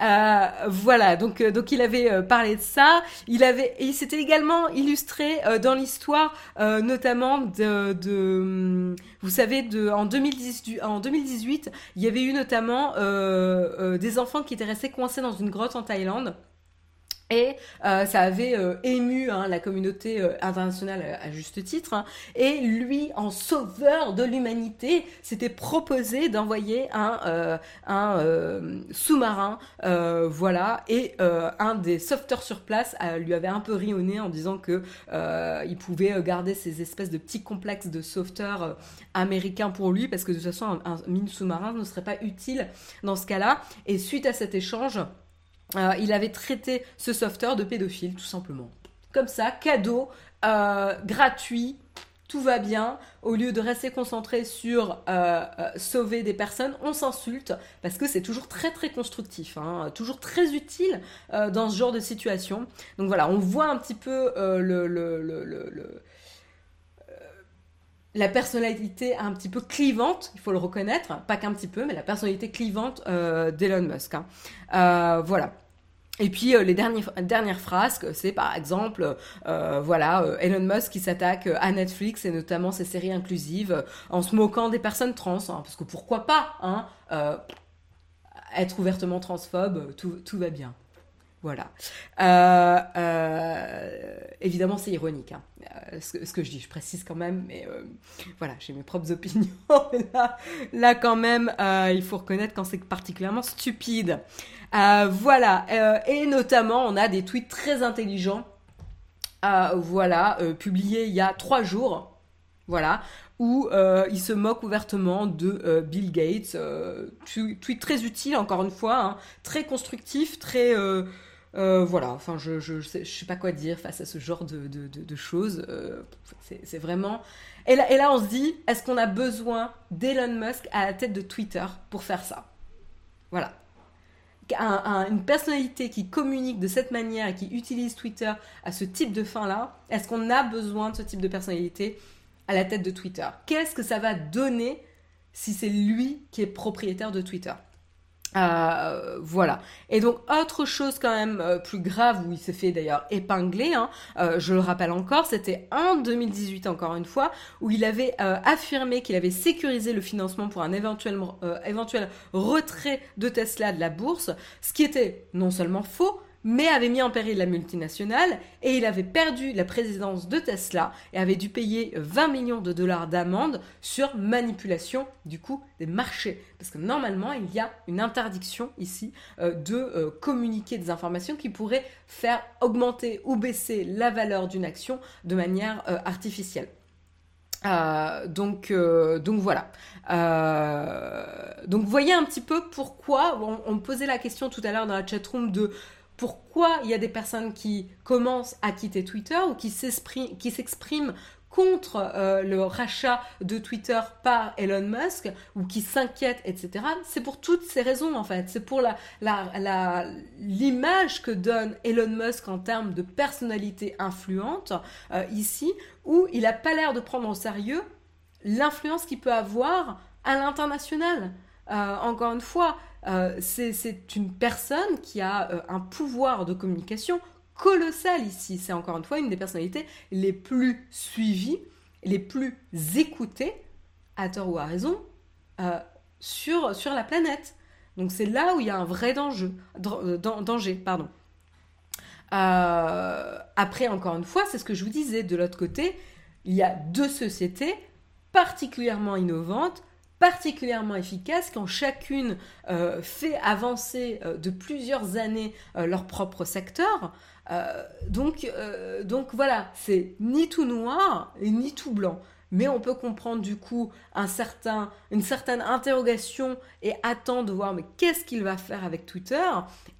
Euh, voilà, donc, euh, donc il avait euh, parlé de ça. Il avait, il s'était également illustré dans l'histoire, notamment de, de, vous savez, de, en, 2018, en 2018, il y avait eu notamment des enfants qui étaient restés coincés dans une grotte en Thaïlande. Et euh, ça avait euh, ému hein, la communauté euh, internationale à, juste titre. hein. Et lui, en sauveur de l'humanité, s'était proposé d'envoyer un, sous-marin, voilà. Et un des sauveteurs sur place lui avait un peu ri au nez en disant que il pouvait garder ces espèces de petits complexes de sauveteurs américains pour lui, parce que de toute façon, un mine sous-marin ne serait pas utile dans ce cas-là. Et suite à cet échange, euh, il avait traité ce sauveteur de pédophile, tout simplement. Comme ça, cadeau, euh, gratuit, tout va bien. Au lieu de rester concentré sur euh, sauver des personnes, on s'insulte parce que c'est toujours très très constructif, hein, toujours très utile dans ce genre de situation. Donc voilà, on voit un petit peu la personnalité un petit peu clivante, il faut le reconnaître, pas qu'un petit peu, mais la personnalité clivante d'Elon Musk. hein. Voilà. Et puis euh, les dernières phrases, que c'est par exemple, euh, voilà, euh, Elon Musk qui s'attaque à Netflix et notamment ses séries inclusives en se moquant des personnes trans, hein, parce que pourquoi pas, hein, être ouvertement transphobe, tout va bien. Voilà. Euh, euh, évidemment, c'est ironique, hein, euh, ce, que, je dis. Je précise quand même, mais voilà, j'ai mes propres opinions. Là, quand même, il faut reconnaître quand c'est particulièrement stupide. Voilà. Et notamment, on a des tweets très intelligents. voilà, publiés il y a trois jours. Voilà, où il se moque ouvertement de Bill Gates. Tweet très utile, encore une fois, hein, très constructif, très. Euh, voilà, enfin, je, je, sais, pas quoi dire face à ce genre de, choses. Euh, c'est vraiment. Et là, on se dit, est-ce qu'on a besoin d'Elon Musk à la tête de Twitter pour faire ça? Voilà. Un- un- une personnalité qui communique de cette manière et qui utilise Twitter à ce type de fin-là, est-ce qu'on a besoin de ce type de personnalité à la tête de Twitter? Qu'est-ce que ça va donner si c'est lui qui est propriétaire de Twitter? Euh, voilà. Et donc autre chose quand même euh, plus grave où il s'est fait d'ailleurs épingler, hein, euh, je le rappelle encore, c'était en 2018 encore une fois où il avait euh, affirmé qu'il avait sécurisé le financement pour un éventuel, euh, éventuel retrait de Tesla de la bourse, ce qui était non seulement faux, mais avait mis en péril la multinationale et il avait perdu la présidence de Tesla et avait dû payer 20 millions de dollars d'amende sur manipulation du coup des marchés. Parce que normalement, il y a une interdiction ici euh, de euh, communiquer des informations qui pourraient faire augmenter ou baisser la valeur d'une action de manière euh, artificielle. Euh, donc, euh, donc voilà. Euh, donc, voyez un petit peu pourquoi on, on posait la question tout à l'heure dans la chatroom de pourquoi il y a des personnes qui commencent à quitter Twitter ou qui s'expriment, contre euh, le rachat de Twitter par Elon Musk ou qui s'inquiètent, etc. C'est pour toutes ces raisons en fait. C'est pour la, la, l'image que donne Elon Musk en termes de personnalité influente euh, ici, où il n'a pas l'air de prendre au sérieux l'influence qu'il peut avoir à l'international. Euh, encore une fois, euh, c'est, une personne qui a euh, un pouvoir de communication colossal ici. C'est encore une fois une des personnalités les plus suivies, les plus écoutées, à tort ou à raison, euh, sur, sur la planète. Donc c'est là où il y a un vrai danger. danger pardon. Après, encore une fois, c'est ce que je vous disais. De l'autre côté, il y a deux sociétés particulièrement innovantes, particulièrement efficaces, qui ont chacune euh, fait avancer euh, de plusieurs années euh, leur propre secteur. Donc, donc voilà, c'est ni tout noir ni tout blanc. Mais on peut comprendre du coup un certain, une certaine interrogation et attendre de voir qu'est-ce qu'il va faire avec Twitter?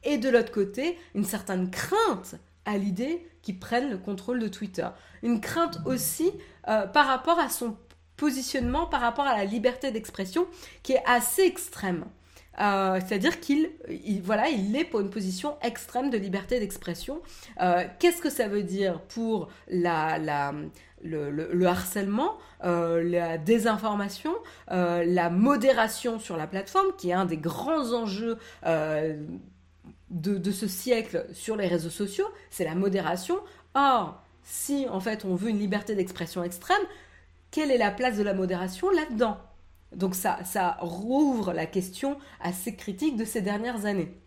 Et de l'autre côté, une certaine crainte à l'idée qu'il prenne le contrôle de Twitter. Une crainte aussi par rapport à son positionnement, par rapport à la liberté d'expression qui est assez extrême. Euh, C'est-à-dire qu'il il, voilà, il est pour une position extrême de liberté d'expression. Euh, Qu'est-ce que ça veut dire pour la, le, le, le harcèlement, euh, la désinformation, la modération sur la plateforme, qui est un des grands enjeux de, de ce siècle sur les réseaux sociaux, c'est la modération. Or, si en fait on veut une liberté d'expression extrême, quelle est la place de la modération là-dedans? Donc ça, ça rouvre la question assez critique de ces dernières années.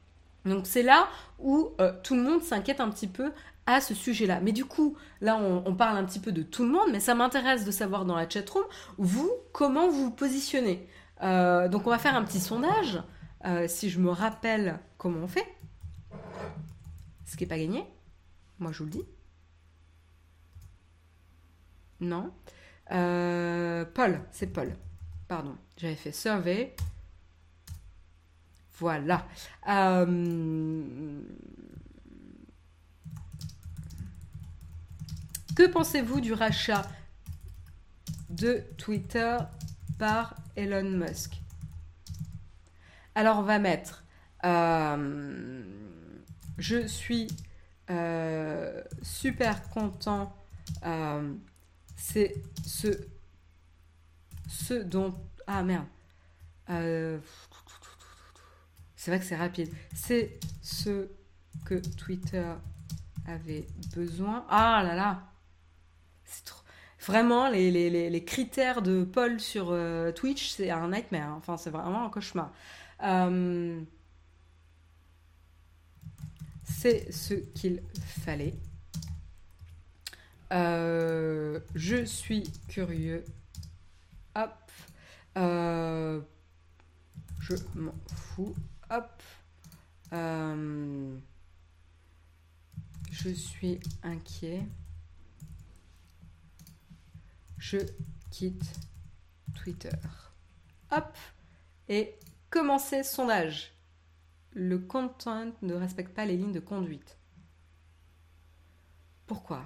Donc c'est là où euh, tout le monde s'inquiète un petit peu à ce sujet-là. Mais du coup, là, on, parle un petit peu de tout le monde, mais ça m'intéresse de savoir dans la chatroom, vous, comment vous vous positionnez? Euh, donc on va faire un petit sondage, euh, si je me rappelle comment on fait. Ce qui n'est pas gagné, moi je vous le dis. Non. Paul, c'est Paul. Pardon, j'avais fait survey. Voilà. Euh, que pensez-vous du rachat de Twitter par Elon Musk? Alors on va mettre euh, je suis euh, super content. C'est ce, ce dont... Ah merde. C'est vrai que c'est rapide. C'est ce que Twitter avait besoin. Ah là là C'est trop... Vraiment, les, les, critères de Paul sur euh, Twitch, c'est un nightmare. Enfin, c'est vraiment un cauchemar. Euh, c'est ce qu'il fallait. Euh, je suis curieux. Hop. je m'en fous. Hop. Euh, je suis inquiet. Je quitte Twitter. Hop. Et commencer sondage. Le content ne respecte pas les lignes de conduite. Pourquoi?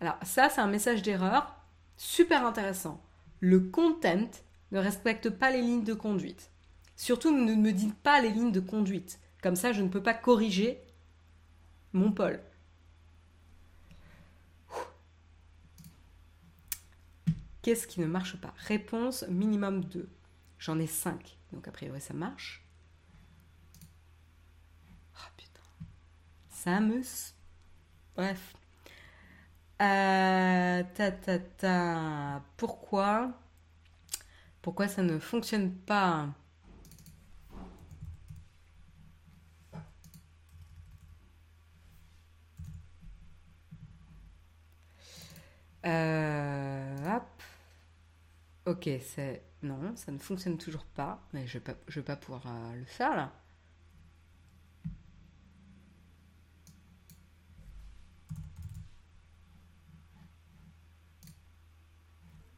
Alors ça, c'est un message d'erreur super intéressant. Le content ne respecte pas les lignes de conduite. Surtout, ne me dites pas les lignes de conduite. Comme ça, je ne peux pas corriger mon Paul. Qu'est-ce qui ne marche pas? Réponse minimum 2. J'en ai 5. Donc a priori ça marche. Oh putain. Ça me... Bref. Euh, ta, ta, ta. Pourquoi? Pourquoi ça ne fonctionne pas? Euh, hop. Ok, c'est... Non, ça ne fonctionne toujours pas. Mais je ne vais, vais, pas pouvoir euh, le faire là.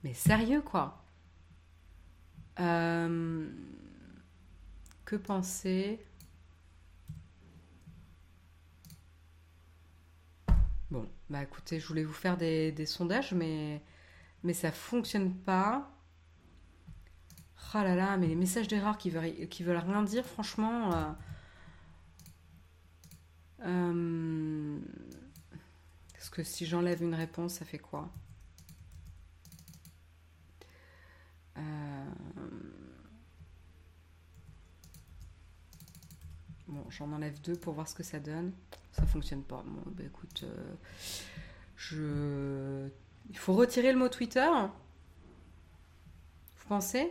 Mais sérieux quoi euh, Que penser? Bon, bah écoutez, je voulais vous faire des, sondages, mais, mais ça fonctionne pas. Oh là là, mais les messages d'erreur qui veulent, qui veulent rien dire, franchement. Euh, euh, parce que si j'enlève une réponse, ça fait quoi? Euh, Bon, j'en enlève deux pour voir ce que ça donne ça fonctionne pas. Bon, bah écoute, euh, je... il faut retirer le mot Twitter. Vous pensez?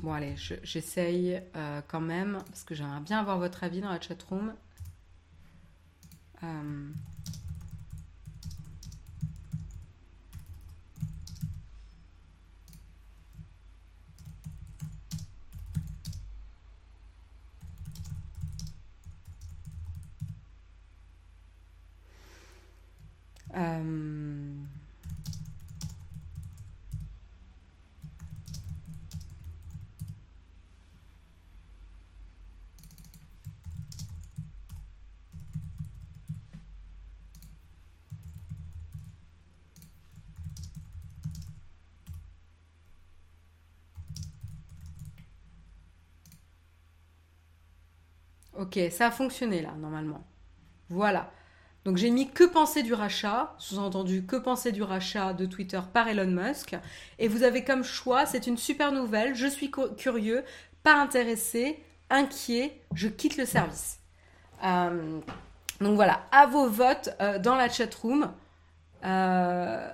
Bon, allez, j'essaye euh, quand même, parce que j'aimerais bien avoir votre avis dans la chatroom. Euh... Euh, ok, ça a fonctionné là, normalement. Voilà. Donc j'ai mis que penser du rachat, sous-entendu que penser du rachat de Twitter par Elon Musk. Et vous avez comme choix, c'est une super nouvelle, je suis curieux, pas intéressé, inquiet, je quitte le service. Euh, donc voilà, à vos votes euh, dans la chat room. Euh,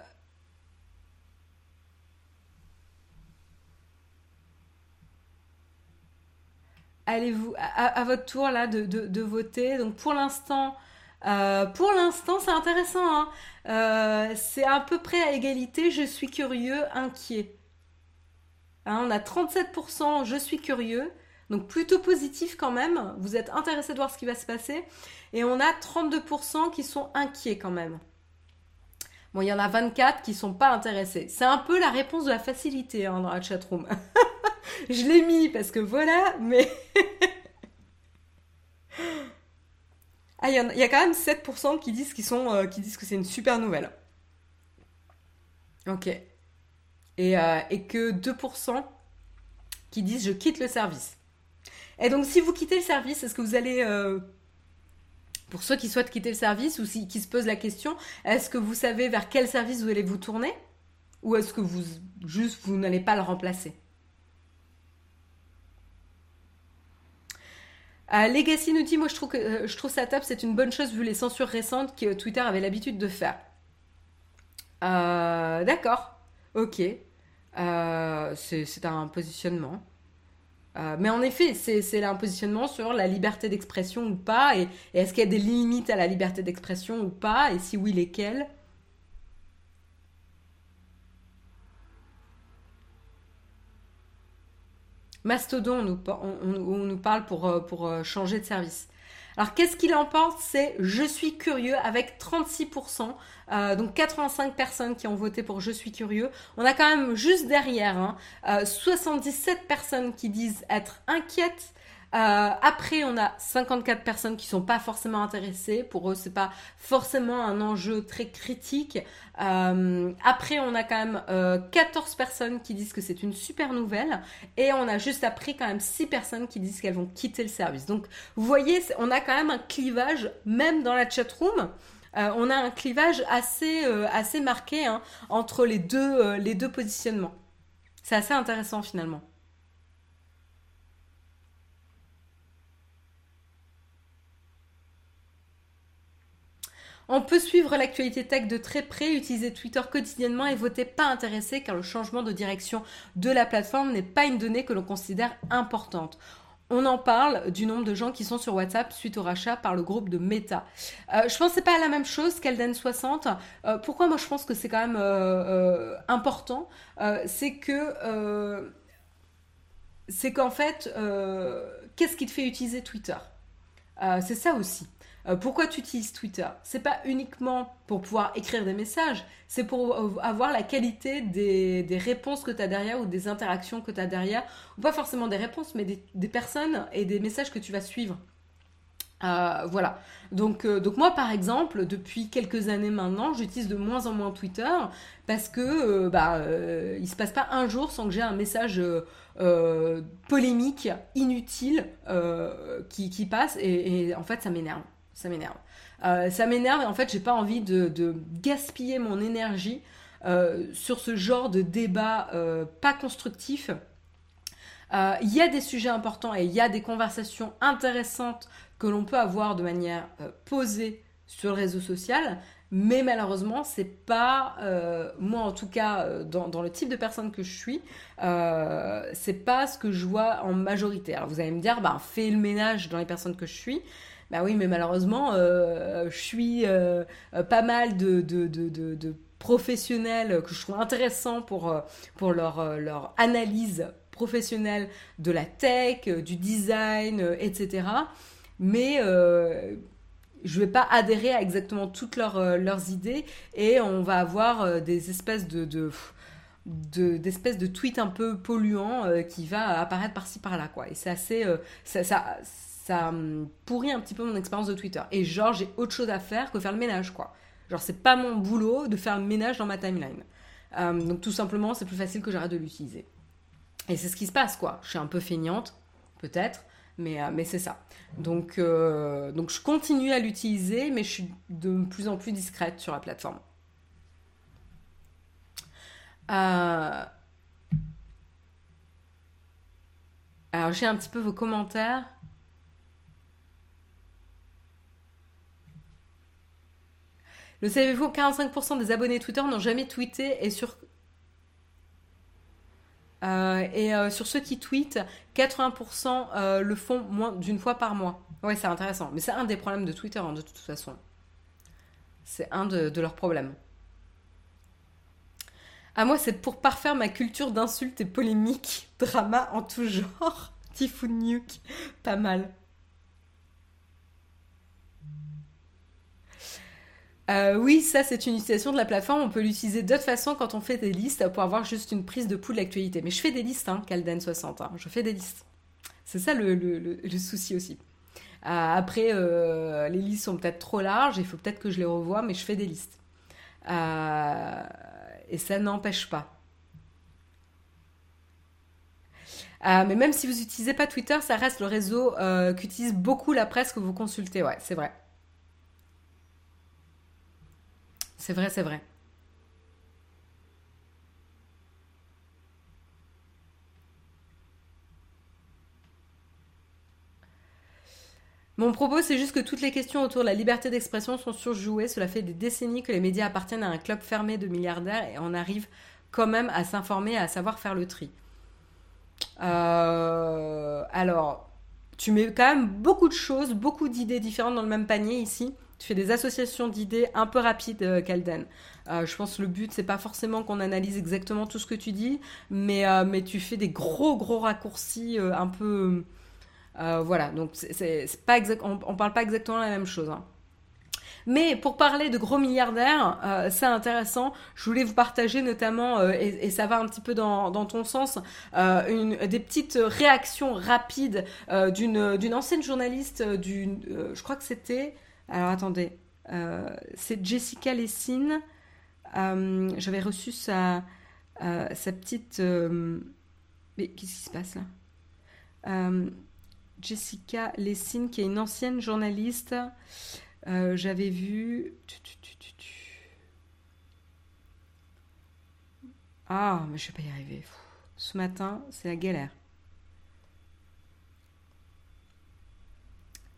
allez-vous à, votre tour là de, voter. Donc pour l'instant, euh, pour l'instant c'est intéressant. Hein. Euh, c'est à peu près à égalité. Je suis curieux, inquiet. Hein, on a 37%. Je suis curieux. Donc plutôt positif quand même. Vous êtes intéressé de voir ce qui va se passer. Et on a 32% qui sont inquiets quand même. Bon, il y en a 24 qui sont pas intéressés. C'est un peu la réponse de la facilité hein, dans la chatroom. je l'ai mis parce que voilà, mais... ah, il y, a quand même 7% qui disent, sont, euh, qui disent que c'est une super nouvelle. Ok. Et, euh, et que 2% qui disent je quitte le service. Et donc si vous quittez le service, est-ce que vous allez... Euh, pour ceux qui souhaitent quitter le service ou qui se posent la question, est-ce que vous savez vers quel service vous allez vous tourner Ou est-ce que vous juste vous n'allez pas le remplacer? Euh, Legacy nous dit, moi je trouve, que, euh, je trouve ça top, c'est une bonne chose vu les censures récentes que Twitter avait l'habitude de faire. Euh, d'accord, ok. c'est un positionnement. mais en effet, c'est un positionnement sur la liberté d'expression ou pas, et est-ce qu'il y a des limites à la liberté d'expression ou pas, et si oui, lesquelles? Mastodon, on nous, parle pour, euh, euh, changer de service. Alors qu'est-ce qu'il emporte C'est je suis curieux avec 36%, euh, donc 85 personnes qui ont voté pour je suis curieux. On a quand même juste derrière 77 hein, personnes qui disent être inquiètes euh, après, on a 54 personnes qui sont pas forcément intéressées. Pour eux, c'est pas forcément un enjeu très critique. Euh, après, on a quand même 14 euh, personnes qui disent que c'est une super nouvelle. Et on a juste après quand même 6 personnes qui disent qu'elles vont quitter le service. Donc, vous voyez, on a quand même un clivage, même dans la chatroom. Euh, on a un clivage assez, assez marqué hein, entre les deux, les deux positionnements. C'est assez intéressant finalement. On peut suivre l'actualité tech de très près, utiliser Twitter quotidiennement et voter pas intéressé car le changement de direction de la plateforme n'est pas une donnée que l'on considère importante. On en parle du nombre de gens qui sont sur WhatsApp suite au rachat par le groupe de Meta. Euh, je pense que c'est pas la même chose qu'Elden 60. Euh, pourquoi moi je pense que c'est quand même euh, important C'est que c'est qu'en fait, qu'est-ce qui te fait utiliser Twitter? C'est ça aussi. Euh, pourquoi tu utilises Twitter? C'est pas uniquement pour pouvoir écrire des messages, c'est pour euh, avoir la qualité des, réponses que tu as derrière ou des interactions que tu as derrière, ou pas forcément des réponses, mais des, personnes et des messages que tu vas suivre. Euh, voilà. Donc, donc moi, par exemple, depuis quelques années maintenant, j'utilise de moins en moins Twitter parce que bah, il se passe pas un jour sans que j'ai un message polémique, inutile, qui, passe et en fait, ça m'énerve ça m'énerve. Euh, ça m'énerve et en fait, j'ai pas envie de, gaspiller mon énergie euh, sur ce genre de débat euh, pas constructif. Il y a des sujets importants et il y a des conversations intéressantes que l'on peut avoir de manière posée sur le réseau social, mais malheureusement, c'est pas, moi en tout cas, dans, le type de personne que je suis, c'est pas ce que je vois en majorité. Alors vous allez me dire, bah, fais le ménage dans les personnes que je suis. Bah oui, mais malheureusement, euh, je suis euh, pas mal de, professionnels que je trouve intéressants pour, euh, pour leur, analyse professionnelle de la tech, du design, etc. Mais je vais pas adhérer à exactement toutes leurs, idées et on va avoir des espèces de, d'espèces de, tweets un peu polluants qui va apparaître par-ci par-là quoi et c'est assez ça, ça hum, pourrit un petit peu mon expérience de Twitter. Et genre, j'ai autre chose à faire que faire le ménage, quoi. Genre, c'est pas mon boulot de faire le ménage dans ma timeline. Hum, donc, tout simplement, c'est plus facile que j'arrête de l'utiliser. Et c'est ce qui se passe, quoi. Je suis un peu feignante, peut-être, mais, euh, mais c'est ça. Donc, euh, donc, je continue à l'utiliser, mais je suis de plus en plus discrète sur la plateforme. Euh, alors, j'ai un petit peu vos commentaires. Le savez-vous, 45% des abonnés Twitter n'ont jamais tweeté et sur... et sur ceux qui tweetent, 80% le font moins d'une fois par mois. Ouais, c'est intéressant. Mais c'est un des problèmes de Twitter, hein, de toute façon. C'est un de, leurs problèmes. À moi, c'est pour parfaire ma culture d'insultes et polémiques, drama en tout genre. Typhoon Nuke, pas mal. Euh, oui, ça c'est une utilisation de la plateforme. On peut l'utiliser d'autres façons quand on fait des listes pour avoir juste une prise de pouls de l'actualité. Mais je fais des listes, hein, Calden60. Hein. Je fais des listes. C'est ça le, souci aussi. Euh, après, euh, les listes sont peut-être trop larges. Il faut peut-être que je les revoie, mais je fais des listes. et ça n'empêche pas. mais même si vous n'utilisez pas Twitter, ça reste le réseau qu'utilise beaucoup la presse que vous consultez. Ouais, c'est vrai. C'est vrai, c'est vrai. Mon propos, c'est juste que toutes les questions autour de la liberté d'expression sont surjouées. Cela fait des décennies que les médias appartiennent à un club fermé de milliardaires et on arrive quand même à s'informer et à savoir faire le tri. Euh, alors, tu mets quand même beaucoup de choses, beaucoup d'idées différentes dans le même panier ici. Tu fais des associations d'idées un peu rapides, euh, Calden. Euh, je pense que le but, c'est pas forcément qu'on analyse exactement tout ce que tu dis, mais, euh, mais tu fais des gros, gros raccourcis un peu. voilà, donc c'est pas on, on, parle pas exactement la même chose. Hein. Mais pour parler de gros milliardaires, c'est intéressant. Je voulais vous partager notamment, et, ça va un petit peu dans, dans ton sens, une, des petites réactions rapides d'une ancienne journaliste, d'une, je crois que c'était alors attendez, euh, c'est Jessica Lessine. Euh, j'avais reçu sa, euh, petite. mais qu'est-ce qui se passe là? Jessica Lessine, qui est une ancienne journaliste. J'avais vu. Ah, mais je vais pas y arriver. Ce matin, c'est la galère.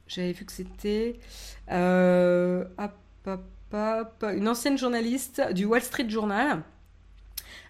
J'avais vu que c'était euh, une ancienne journaliste du Wall Street Journal.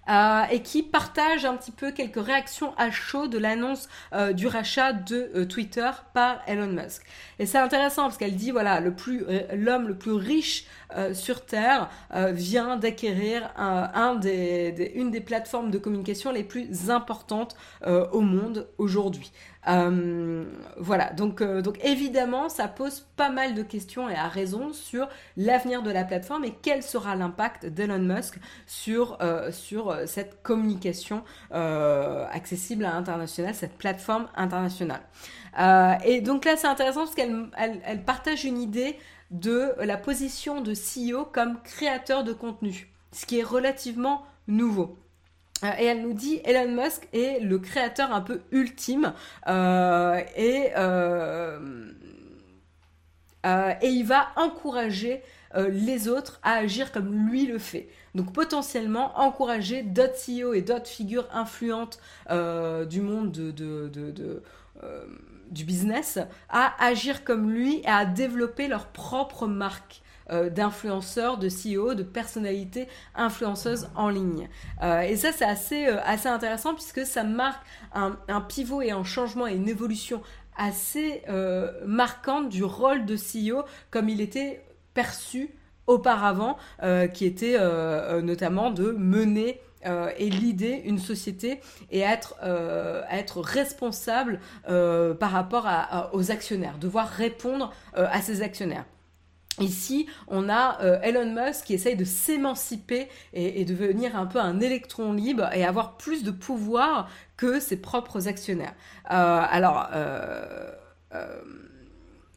Euh, et qui partage un petit peu quelques réactions à chaud de l'annonce euh, du rachat de Twitter par Elon Musk. Et c'est intéressant parce qu'elle dit voilà le plus l'homme le plus riche sur Terre vient d'acquérir une des plateformes de communication les plus importantes au monde aujourd'hui. Euh, voilà, donc, euh, donc évidemment, ça pose pas mal de questions et à raison sur l'avenir de la plateforme et quel sera l'impact d'Elon Musk sur, euh, cette communication accessible à l'international, cette plateforme internationale. et donc là, c'est intéressant parce qu'elle elle partage une idée de la position de CEO comme créateur de contenu, ce qui est relativement nouveau. Euh, et elle nous dit Elon Musk est le créateur un peu ultime euh, et, euh, et il va encourager les autres à agir comme lui le fait. Donc potentiellement encourager d'autres CEO et d'autres figures influentes du monde de, de, du business à agir comme lui et à développer leur propre marque. Euh, d'influenceurs, de CEO, de personnalités influenceuses en ligne. Euh, et ça, c'est assez, euh, assez intéressant puisque ça marque un, pivot et un changement et une évolution assez marquante du rôle de CEO comme il était perçu auparavant, qui était notamment de mener et l'idée une société et être, responsable par rapport aux actionnaires, devoir répondre à ses actionnaires. Ici, on a euh, Elon Musk qui essaye de s'émanciper et, de devenir un peu un électron libre et avoir plus de pouvoir que ses propres actionnaires. Euh, alors, euh,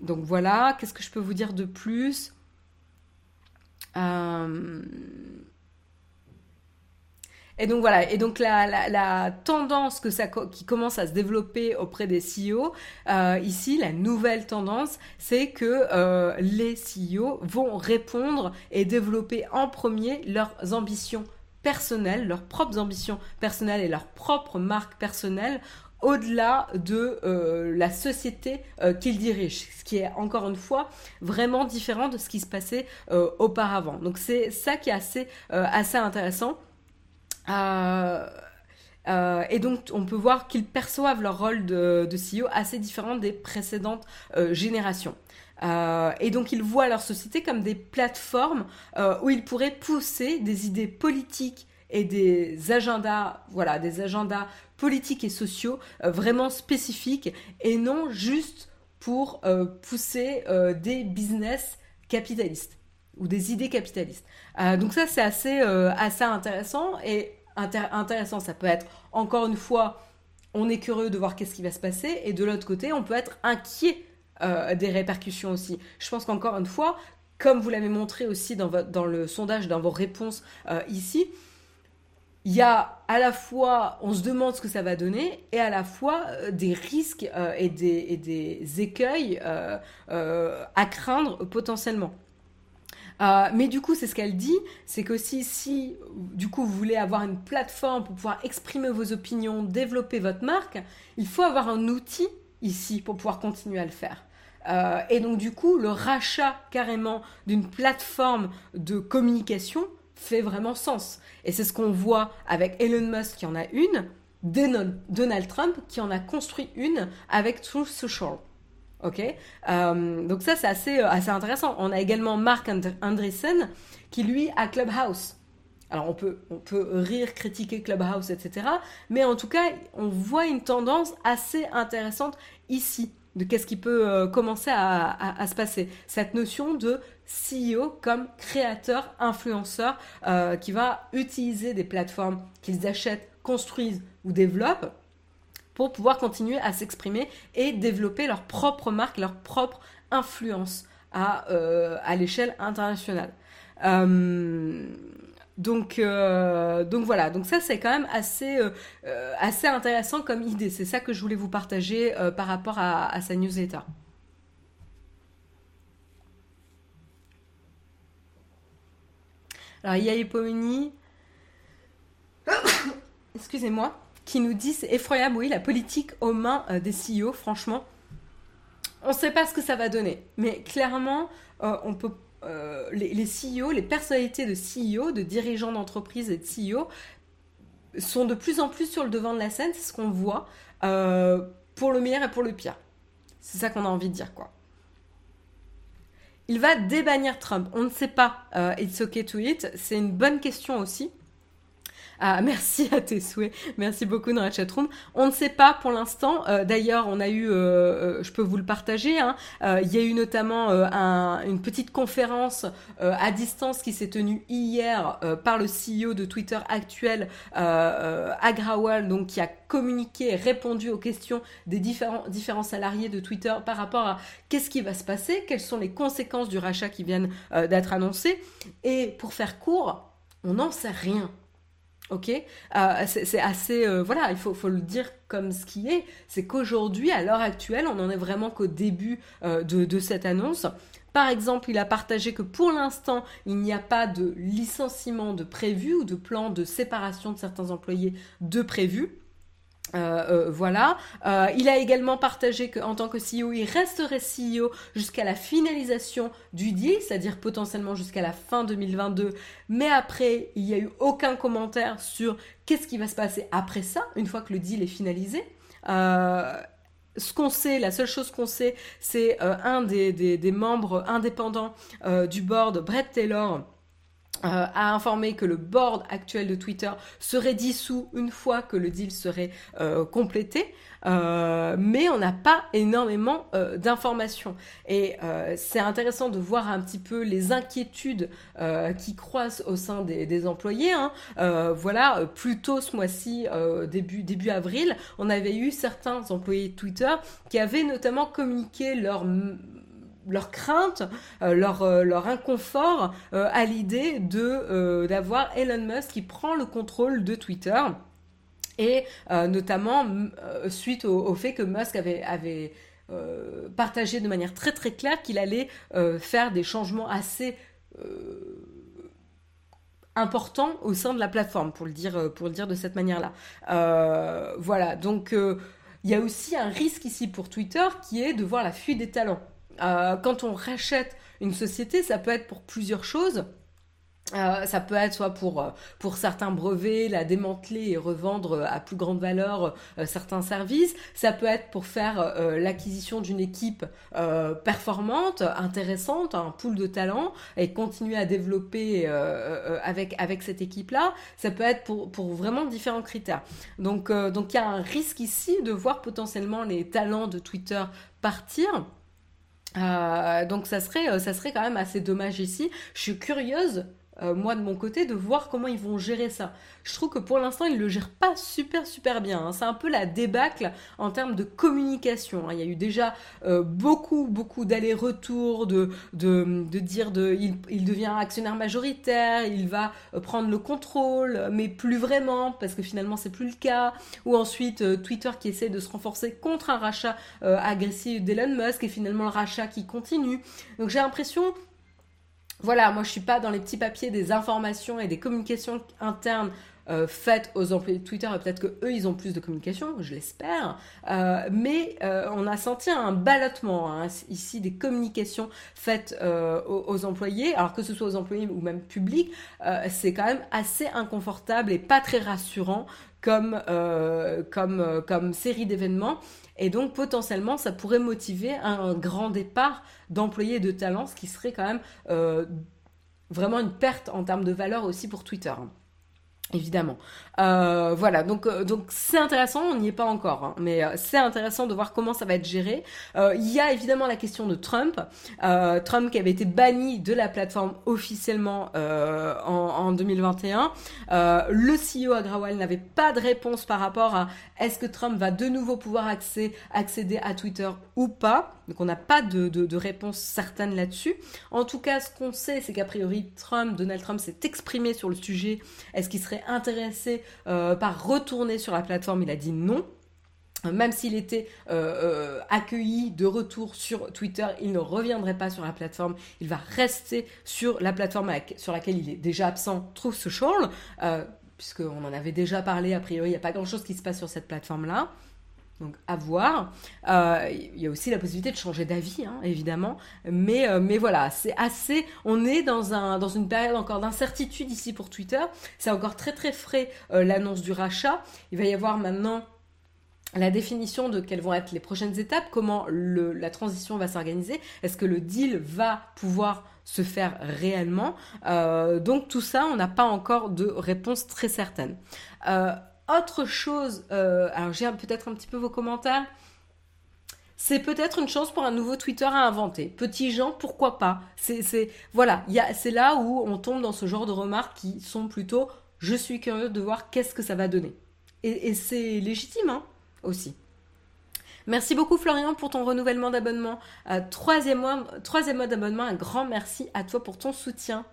donc voilà, qu'est-ce que je peux vous dire de plus? Et donc voilà, et donc la, tendance que ça, qui commence à se développer auprès des CEO, euh, ici, la nouvelle tendance, c'est que euh, les CEO vont répondre et développer en premier leurs ambitions personnelles, leurs propres ambitions personnelles et leurs propres marques personnelles au-delà de euh, la société qu'ils dirigent, ce qui est encore une fois vraiment différent de ce qui se passait auparavant. Donc c'est ça qui est assez, assez intéressant. Euh, et donc, on peut voir qu'ils perçoivent leur rôle de, CEO assez différent des précédentes générations. et donc, ils voient leur société comme des plateformes où ils pourraient pousser des idées politiques et des agendas, voilà, des agendas politiques et sociaux vraiment spécifiques et non juste pour pousser des business capitalistes ou des idées capitalistes. Euh, donc ça, c'est assez, euh, assez intéressant. Et intéressant, ça peut être, encore une fois, on est curieux de voir qu'est-ce qui va se passer. Et de l'autre côté, on peut être inquiet euh, des répercussions aussi. Je pense qu'encore une fois, comme vous l'avez montré aussi dans, dans le sondage, dans vos réponses ici, il y a à la fois, on se demande ce que ça va donner, et à la fois des risques et, des, et, des, écueils à craindre potentiellement. Euh, mais du coup, c'est ce qu'elle dit, c'est que si, si, du coup, vous voulez avoir une plateforme pour pouvoir exprimer vos opinions, développer votre marque, il faut avoir un outil ici pour pouvoir continuer à le faire. Euh, et donc, du coup, le rachat carrément d'une plateforme de communication fait vraiment sens. Et c'est ce qu'on voit avec Elon Musk qui en a une, Donald Trump qui en a construit une avec Truth Social. Ok, euh, donc ça c'est assez, euh, assez intéressant. On a également Mark Andreessen qui lui a Clubhouse. Alors on peut, on peut rire, critiquer Clubhouse, etc. Mais en tout cas, on voit une tendance assez intéressante ici de qu'est-ce qui peut euh, commencer à, se passer. Cette notion de CEO comme créateur, influenceur, qui va utiliser des plateformes qu'ils achètent, construisent ou développent pour pouvoir continuer à s'exprimer et développer leur propre marque, leur propre influence à, euh, à l'échelle internationale. Euh, donc, euh, donc voilà, donc ça c'est quand même assez, assez intéressant comme idée. C'est ça que je voulais vous partager par rapport à, sa newsletter. Alors il y a Epomini. Excusez-moi qui nous dit c'est effroyable, oui, la politique aux mains euh, des CEO, franchement. On ne sait pas ce que ça va donner, mais clairement, euh, on peut, euh, les, les, CEO, les personnalités de CEO, de dirigeants d'entreprise et de CEO, sont de plus en plus sur le devant de la scène, c'est ce qu'on voit, pour le meilleur et pour le pire. C'est ça qu'on a envie de dire, quoi. Il va débannir Trump. On ne sait pas. it's okay to it. C'est une bonne question aussi. Ah, merci à tes souhaits. Merci beaucoup dans la chatroom. On ne sait pas pour l'instant. Euh, d'ailleurs, on a eu, euh, euh, je peux vous le partager, hein, il y a eu notamment une petite conférence à distance qui s'est tenue hier par le CEO de Twitter actuel, Agrawal, donc qui a communiqué et répondu aux questions des différents, salariés de Twitter par rapport à qu'est-ce qui va se passer, quelles sont les conséquences du rachat qui viennent d'être annoncées. Et pour faire court, on n'en sait rien. Ok, euh, c'est assez, euh, voilà, il faut, le dire comme ce qui est. C'est qu'aujourd'hui, à l'heure actuelle, on n'en est vraiment qu'au début euh, de, de, cette annonce. Par exemple, il a partagé que pour l'instant, il n'y a pas de licenciement de prévu ou de plan de séparation de certains employés de prévu. Euh, euh, voilà. Euh, il a également partagé qu'en tant que CEO, il resterait CEO jusqu'à la finalisation du deal, c'est-à-dire potentiellement jusqu'à la fin 2022. Mais après, il n'y a eu aucun commentaire sur qu'est-ce qui va se passer après ça, une fois que le deal est finalisé. ce qu'on sait, la seule chose qu'on sait, c'est un des, des, membres indépendants du board, Brett Taylor, euh, a informé que le board actuel de Twitter serait dissous une fois que le deal serait euh, complété, euh, mais on n'a pas énormément d'informations. Et c'est intéressant de voir un petit peu les inquiétudes qui croissent au sein des, employés. Hein. voilà, plus tôt ce mois-ci, début, début avril, on avait eu certains employés de Twitter qui avaient notamment communiqué leur leur crainte, euh, leur, euh, leur inconfort euh, à l'idée de d'avoir Elon Musk qui prend le contrôle de Twitter et notamment suite au, fait que Musk avait, avait partagé de manière très très claire qu'il allait faire des changements assez importants au sein de la plateforme, pour le dire, pour le dire de cette manière-là. voilà, donc il y a aussi un risque ici pour Twitter qui est de voir la fuite des talents. Euh, quand on rachète une société, ça peut être pour plusieurs choses. Euh, ça peut être soit pour, euh, pour certains brevets, la démanteler et revendre à plus grande valeur certains services. Ça peut être pour faire l'acquisition d'une équipe performante, intéressante, un pool de talents et continuer à développer avec, avec cette équipe-là. Ça peut être pour, pour vraiment différents critères. Donc donc il y a un risque ici de voir potentiellement les talents de Twitter partir. Donc ça serait, ça serait quand même assez dommage ici. Je suis curieuse euh, moi de mon côté, de voir comment ils vont gérer ça. Je trouve que pour l'instant, ils le gèrent pas super super bien. Hein. C'est un peu la débâcle en termes de communication. Hein. Il y a eu déjà euh, beaucoup beaucoup d'allers-retours, de, de, de, dire de, il, devient actionnaire majoritaire, il va euh, prendre le contrôle, mais plus vraiment, parce que finalement c'est plus le cas. Ou ensuite Twitter qui essaie de se renforcer contre un rachat agressif d'Elon Musk et finalement le rachat qui continue. Donc j'ai l'impression voilà, moi je suis pas dans les petits papiers des informations et des communications internes euh, faites aux employés de Twitter peut-être que eux ils ont plus de communication, je l'espère. Euh, mais euh, on a senti un ballottement hein, ici des communications faites aux, aux, employés, alors que ce soit aux employés ou même publics, c'est quand même assez inconfortable et pas très rassurant comme comme comme série d'événements. Et donc potentiellement, ça pourrait motiver un, grand départ d'employés de talents, ce qui serait quand même euh, vraiment une perte en termes de valeur aussi pour Twitter. Évidemment. Euh, voilà, donc euh, donc c'est intéressant, on n'y est pas encore, hein, mais euh, c'est intéressant de voir comment ça va être géré. Il y a évidemment la question de Trump, Trump qui avait été banni de la plateforme officiellement en, en, 2021. le CEO Agrawal n'avait pas de réponse par rapport à est-ce que Trump va de nouveau pouvoir accéder, accéder à Twitter ou pas. Donc on n'a pas de, de, de, réponse certaine là-dessus. En tout cas, ce qu'on sait, c'est qu'a priori Trump, Donald Trump s'est exprimé sur le sujet. Est-ce qu'il serait intéressé euh, par retourner sur la plateforme, il a dit non. Même s'il était euh, euh, accueilli de retour sur Twitter, il ne reviendrait pas sur la plateforme. Il va rester sur la plateforme sur laquelle il est déjà absent, Truth Social, puisqu'on en avait déjà parlé. A priori, il n'y a pas grand-chose qui se passe sur cette plateforme-là. Donc à voir. Euh, il y a aussi la possibilité de changer d'avis, hein, évidemment. Mais, euh, mais voilà, c'est assez. On est dans, un, dans une période encore d'incertitude ici pour Twitter. C'est encore très très frais euh, l'annonce du rachat. Il va y avoir maintenant la définition de quelles vont être les prochaines étapes, comment le, la transition va s'organiser, est-ce que le deal va pouvoir se faire réellement? donc tout ça, on n'a pas encore de réponse très certaine. Autre chose, euh, alors j'ai peut-être un petit peu vos commentaires. C'est peut-être une chance pour un nouveau Twitter à inventer. Petits gens, pourquoi pas? C'est voilà, c'est là où on tombe dans ce genre de remarques qui sont plutôt je suis curieux de voir qu'est-ce que ça va donner. Et, c'est légitime hein, aussi. Merci beaucoup Florian pour ton renouvellement d'abonnement. Euh, troisième, mois, troisième mois d'abonnement, un grand merci à toi pour ton soutien.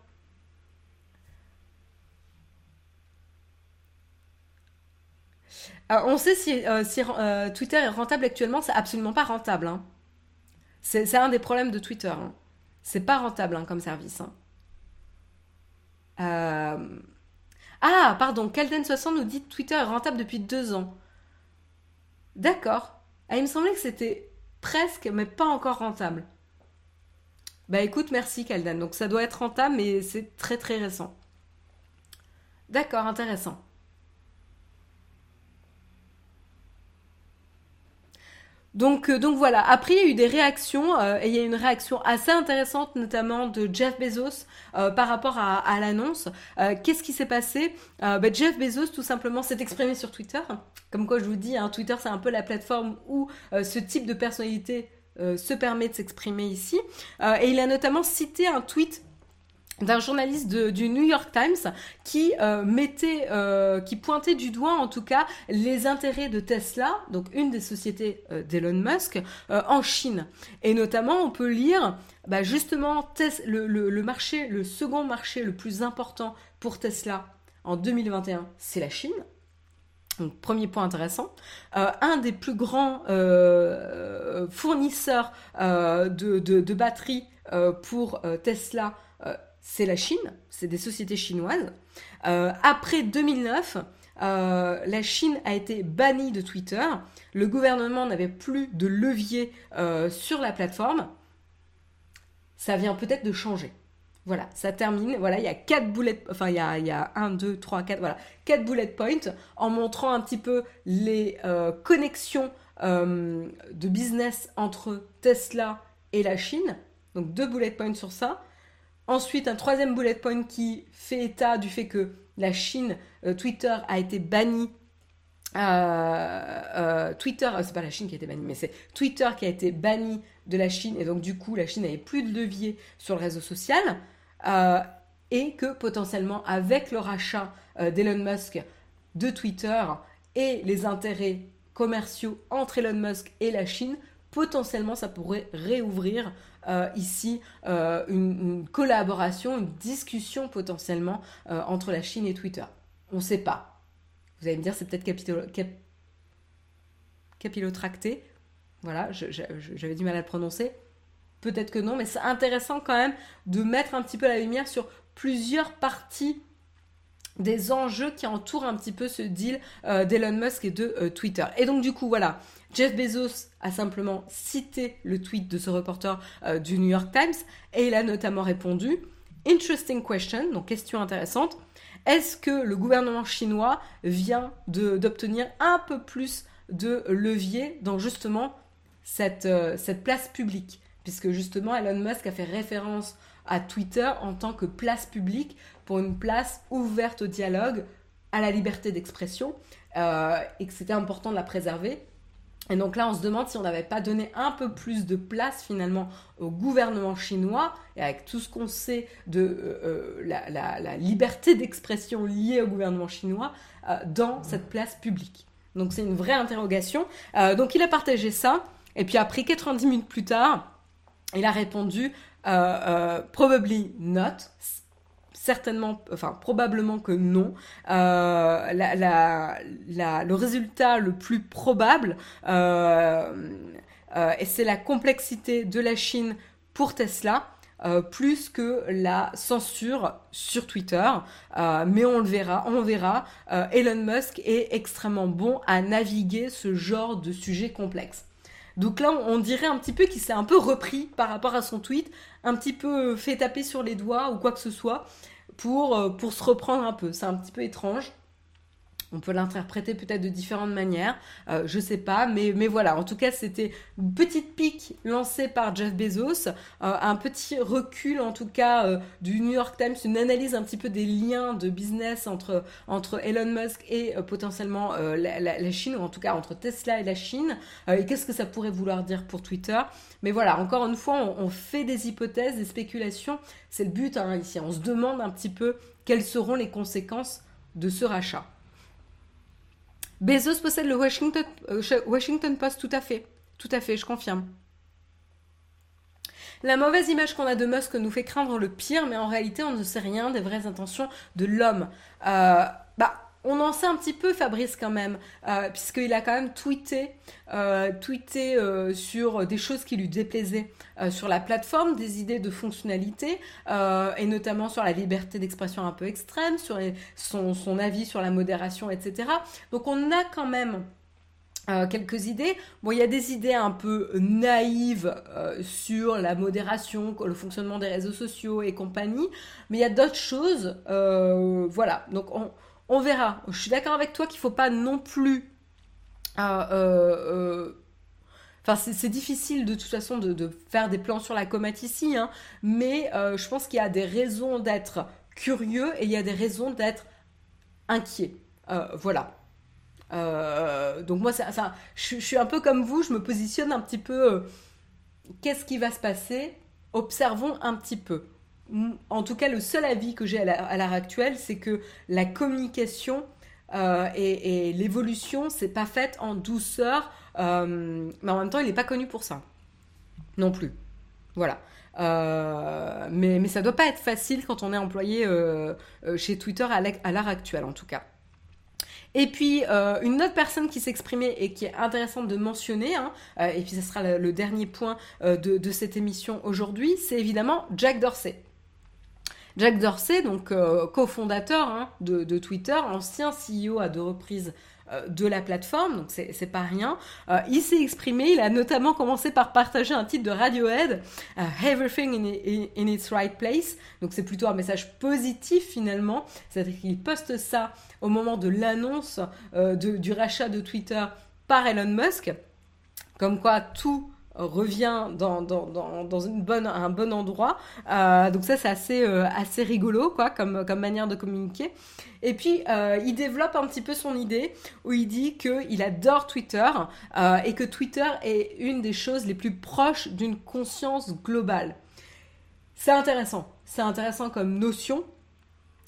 Euh, on sait si, euh, euh, Twitter est rentable actuellement, c'est absolument pas rentable. Hein. C'est un des problèmes de Twitter. Hein. C'est pas rentable hein, comme service. Ah, pardon, Kelden60 nous dit Twitter est rentable depuis deux ans. D'accord. Ah, il me semblait que c'était presque, mais pas encore rentable. Bah écoute, merci Kelden. Donc ça doit être rentable, mais c'est très très récent. D'accord, intéressant. Donc, euh, donc voilà. Après, il y a eu des réactions euh, et il y a une réaction assez intéressante, notamment de Jeff Bezos euh, par rapport à, l'annonce. Qu'est-ce qui s'est passé? Bah, Jeff Bezos, tout simplement, s'est exprimé sur Twitter. Comme quoi, je vous dis, hein, Twitter, c'est un peu la plateforme où ce type de personnalité se permet de s'exprimer ici. et il a notamment cité un tweet d'un journaliste du New York Times qui euh, mettait, euh, qui pointait du doigt en tout cas les intérêts de Tesla, donc une des sociétés euh, d'Elon Musk, en Chine. Et notamment, on peut lire bah, justement le, marché, le second marché le plus important pour Tesla en 2021, c'est la Chine. Donc, premier point intéressant. un des plus grands fournisseurs de, batteries pour Tesla c'est la Chine, c'est des sociétés chinoises. Euh, après 2009, euh, la Chine a été bannie de Twitter. Le gouvernement n'avait plus de levier euh, sur la plateforme. Ça vient peut-être de changer. Voilà, ça termine. Voilà, il y a quatre bullet, enfin il y a, il y a un, deux, trois, quatre, voilà, quatre bullet points en montrant un petit peu les connexions de business entre Tesla et la Chine. Donc deux bullet points sur ça. Ensuite, un troisième bullet point qui fait état du fait que la Chine, euh, Twitter a été banni. Twitter, c'est pas la Chine qui a été banni, mais c'est Twitter qui a été banni de la Chine et donc du coup la Chine n'avait plus de levier sur le réseau social. Euh, et que potentiellement avec le rachat euh, d'Elon Musk de Twitter et les intérêts commerciaux entre Elon Musk et la Chine, potentiellement ça pourrait réouvrir euh, ici une, collaboration, une discussion potentiellement entre la Chine et Twitter. On ne sait pas. Vous allez me dire, c'est peut-être capillotracté. Voilà, j'avais du mal à le prononcer. Peut-être que non, mais c'est intéressant quand même de mettre un petit peu la lumière sur plusieurs parties des enjeux qui entourent un petit peu ce deal euh, d'Elon Musk et de euh, Twitter. Et donc du coup, voilà, Jeff Bezos a simplement cité le tweet de ce reporter euh, du New York Times et il a notamment répondu Interesting question, donc question intéressante. Est-ce que le gouvernement chinois vient d'obtenir un peu plus de levier dans justement cette, cette place publique? Puisque justement Elon Musk a fait référence à Twitter en tant que place publique pour une place ouverte au dialogue, à la liberté d'expression, euh, et que c'était important de la préserver. Et donc là, on se demande si on n'avait pas donné un peu plus de place finalement au gouvernement chinois, et avec tout ce qu'on sait de euh, euh, la, liberté d'expression liée au gouvernement chinois, dans cette place publique. Donc c'est une vraie interrogation. donc il a partagé ça, et puis après 90 minutes plus tard, il a répondu probably not certainement, enfin probablement que non. Euh, le résultat le plus probable, et c'est la complexité de la Chine pour Tesla. plus que la censure sur Twitter, mais on le verra, on verra. Elon Musk est extrêmement bon à naviguer ce genre de sujet complexe. Donc là, on dirait un petit peu qu'il s'est un peu repris par rapport à son tweet, un petit peu fait taper sur les doigts ou quoi que ce soit pour, euh, pour se reprendre un peu. C'est un petit peu étrange. On peut l'interpréter peut-être de différentes manières, euh, je sais pas, mais, mais voilà, en tout cas c'était une petite pique lancée par Jeff Bezos, euh, un petit recul en tout cas euh, du New York Times, une analyse un petit peu des liens de business entre, entre Elon Musk et potentiellement la, Chine, ou en tout cas entre Tesla et la Chine, et qu'est-ce que ça pourrait vouloir dire pour Twitter? Mais voilà, encore une fois, on, fait des hypothèses, des spéculations, c'est le but hein, ici, on se demande un petit peu quelles seront les conséquences de ce rachat. Bezos possède le Washington, euh, Washington Post, tout à fait. Tout à fait, je confirme. La mauvaise image qu'on a de Musk nous fait craindre le pire, mais en réalité, on ne sait rien des vraies intentions de l'homme. Euh, bah, on en sait un petit peu Fabrice quand même, euh, puisqu'il a quand même tweeté, euh, euh, sur des choses qui lui déplaisaient sur la plateforme, des idées de fonctionnalité, et notamment sur la liberté d'expression un peu extrême, sur son, son, avis sur la modération, etc. Donc on a quand même quelques idées. Bon, il y a des idées un peu naïves sur la modération, le fonctionnement des réseaux sociaux et compagnie, mais il y a d'autres choses. voilà, donc on, on verra. Je suis d'accord avec toi qu'il ne faut pas non plus. Euh, euh, euh, enfin, c'est difficile de toute façon de, faire des plans sur la comète ici, hein, mais je pense qu'il y a des raisons d'être curieux et il y a des raisons d'être inquiet. voilà. donc moi, je, suis un peu comme vous, je me positionne un petit peu. Qu'est-ce qui va se passer? Observons un petit peu en tout cas, le seul avis que j'ai à l'heure actuelle, c'est que la communication euh, et, l'évolution, c'est pas faite en douceur, euh, mais en même temps, il n'est pas connu pour ça. Non plus. Voilà. Euh, mais, mais ça doit pas être facile quand on est employé chez Twitter à l'heure actuelle, en tout cas. Et puis, une autre personne qui s'exprimait et qui est intéressante de mentionner, hein, et puis ce sera le, dernier point de, de, cette émission aujourd'hui, c'est évidemment Jack Dorsey. Jack Dorsey, donc euh, cofondateur hein, de, Twitter, ancien CEO à deux reprises de la plateforme, donc c'est pas rien. il s'est exprimé, il a notamment commencé par partager un titre de Radiohead, Everything in, in, its right place. Donc c'est plutôt un message positif finalement, c'est-à-dire qu'il poste ça au moment de l'annonce du rachat de Twitter par Elon Musk, comme quoi tout revient dans, dans, dans, un bon endroit. Euh, donc ça, c'est assez, euh, assez rigolo, quoi, comme, comme manière de communiquer. Et puis, euh, il développe un petit peu son idée où il dit qu'il adore Twitter et que Twitter est une des choses les plus proches d'une conscience globale. C'est intéressant. C'est intéressant comme notion.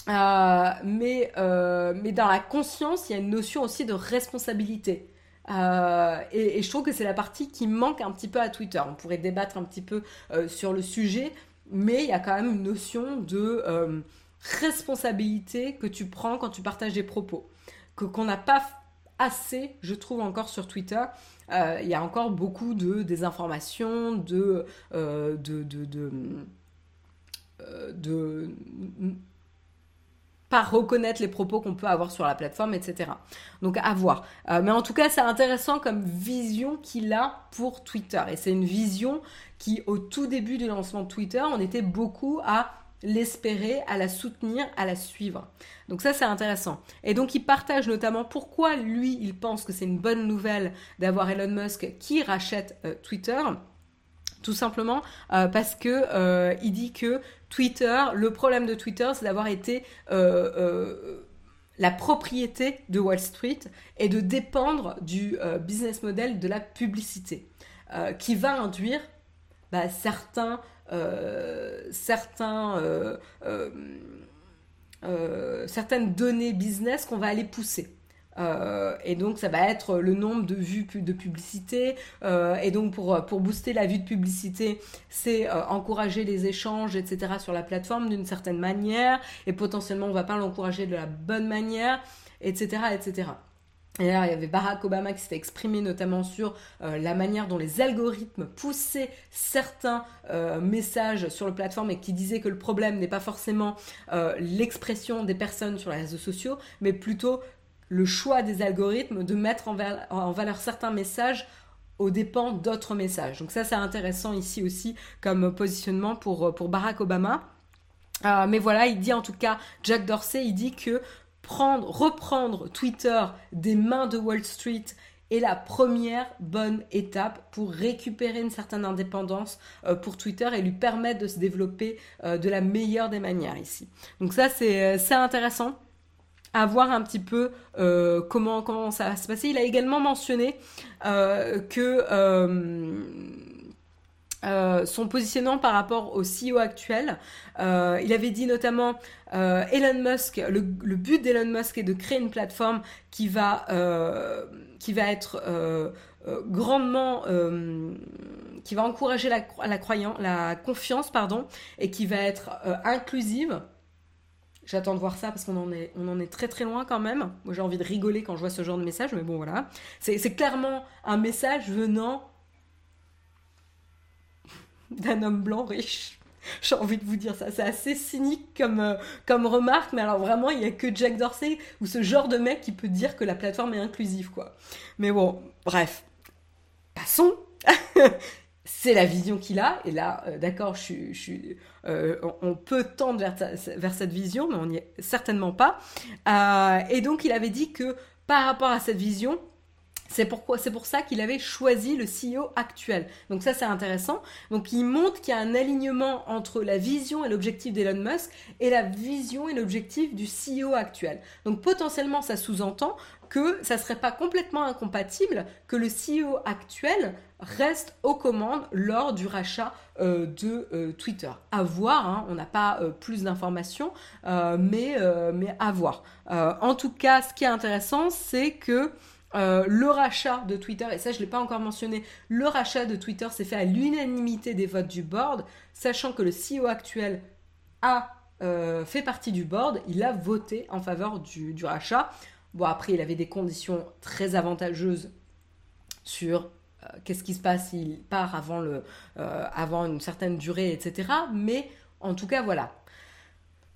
mais, mais dans la conscience, il y a une notion aussi de responsabilité. Euh, et, je trouve que c'est la partie qui manque un petit peu à Twitter. On pourrait débattre un petit peu euh, sur le sujet, mais il y a quand même une notion de euh, responsabilité que tu prends quand tu partages des propos, que qu'on n'a pas assez, je trouve encore sur Twitter. Il y a encore beaucoup de désinformation, de, de, de, de, de pas reconnaître les propos qu'on peut avoir sur la plateforme, etc. Donc à voir. Euh, mais en tout cas, c'est intéressant comme vision qu'il a pour Twitter. Et c'est une vision qui, au tout début du lancement de Twitter, on était beaucoup à l'espérer, à la soutenir, à la suivre. Donc ça, c'est intéressant. Et donc, il partage notamment pourquoi lui, il pense que c'est une bonne nouvelle d'avoir Elon Musk qui rachète euh, Twitter. Tout simplement euh, parce que il dit que Twitter, le problème de Twitter, c'est d'avoir été euh, euh, la propriété de Wall Street et de dépendre du euh, business model de la publicité, qui va induire bah, certains, certains, certaines données business qu'on va aller pousser. Euh, et donc ça va être le nombre de vues de publicité. Euh, et donc pour, booster la vue de publicité, c'est euh, encourager les échanges, etc. sur la plateforme d'une certaine manière. Et potentiellement on va pas l'encourager de la bonne manière, etc. etc. Et là, il y avait Barack Obama qui s'était exprimé notamment sur la manière dont les algorithmes poussaient certains messages sur la plateforme et qui disait que le problème n'est pas forcément l'expression des personnes sur les réseaux sociaux, mais plutôt le choix des algorithmes de mettre en, valeur certains messages aux dépens d'autres messages. Donc ça, c'est intéressant ici aussi comme positionnement pour, pour Barack Obama. Euh, mais voilà, il dit en tout cas, Jack Dorsey, il dit que prendre, reprendre Twitter des mains de Wall Street est la première bonne étape pour récupérer une certaine indépendance euh, pour Twitter et lui permettre de se développer euh, de la meilleure des manières ici. Donc ça, c'est intéressant à voir un petit peu euh, comment, comment ça va se passer. Il a également mentionné euh, que euh, son positionnement par rapport au CEO actuel, il avait dit notamment Elon Musk, le, but d'Elon Musk est de créer une plateforme qui va, qui va être grandement qui va encourager la, la, confiance pardon, et qui va être inclusive J'attends de voir ça parce qu'on en est, on en est très très loin quand même. Moi j'ai envie de rigoler quand je vois ce genre de message, mais bon voilà. C'est clairement un message venant d'un homme blanc riche. J'ai envie de vous dire ça. C'est assez cynique comme, euh, comme remarque, mais alors vraiment, il n'y a que Jack Dorsey ou ce genre de mec qui peut dire que la plateforme est inclusive, quoi. Mais bon, bref. Passons. c'est la vision qu'il a. Et là, euh, d'accord, euh, on peut tendre vers, cette vision, mais on n'y est certainement pas. Euh, et donc, il avait dit que par rapport à cette vision, c'est pourquoi, pour ça qu'il avait choisi le CEO actuel. Donc ça, c'est intéressant. Donc il montre qu'il y a un alignement entre la vision et l'objectif d'Elon Musk et la vision et l'objectif du CEO actuel. Donc potentiellement, ça sous-entend que ça serait pas complètement incompatible que le CEO actuel reste aux commandes lors du rachat euh, de euh, Twitter. À voir, hein, on n'a pas euh, plus d'informations, mais, mais à voir. en tout cas, ce qui est intéressant, c'est que le rachat de Twitter, et ça je ne l'ai pas encore mentionné, le rachat de Twitter s'est fait à l'unanimité des votes du board, sachant que le CEO actuel a fait partie du board, il a voté en faveur du, du rachat. Bon, après, il avait des conditions très avantageuses sur qu'est-ce qui se passe s'il part euh, avant une certaine durée, etc. Mais en tout cas, voilà.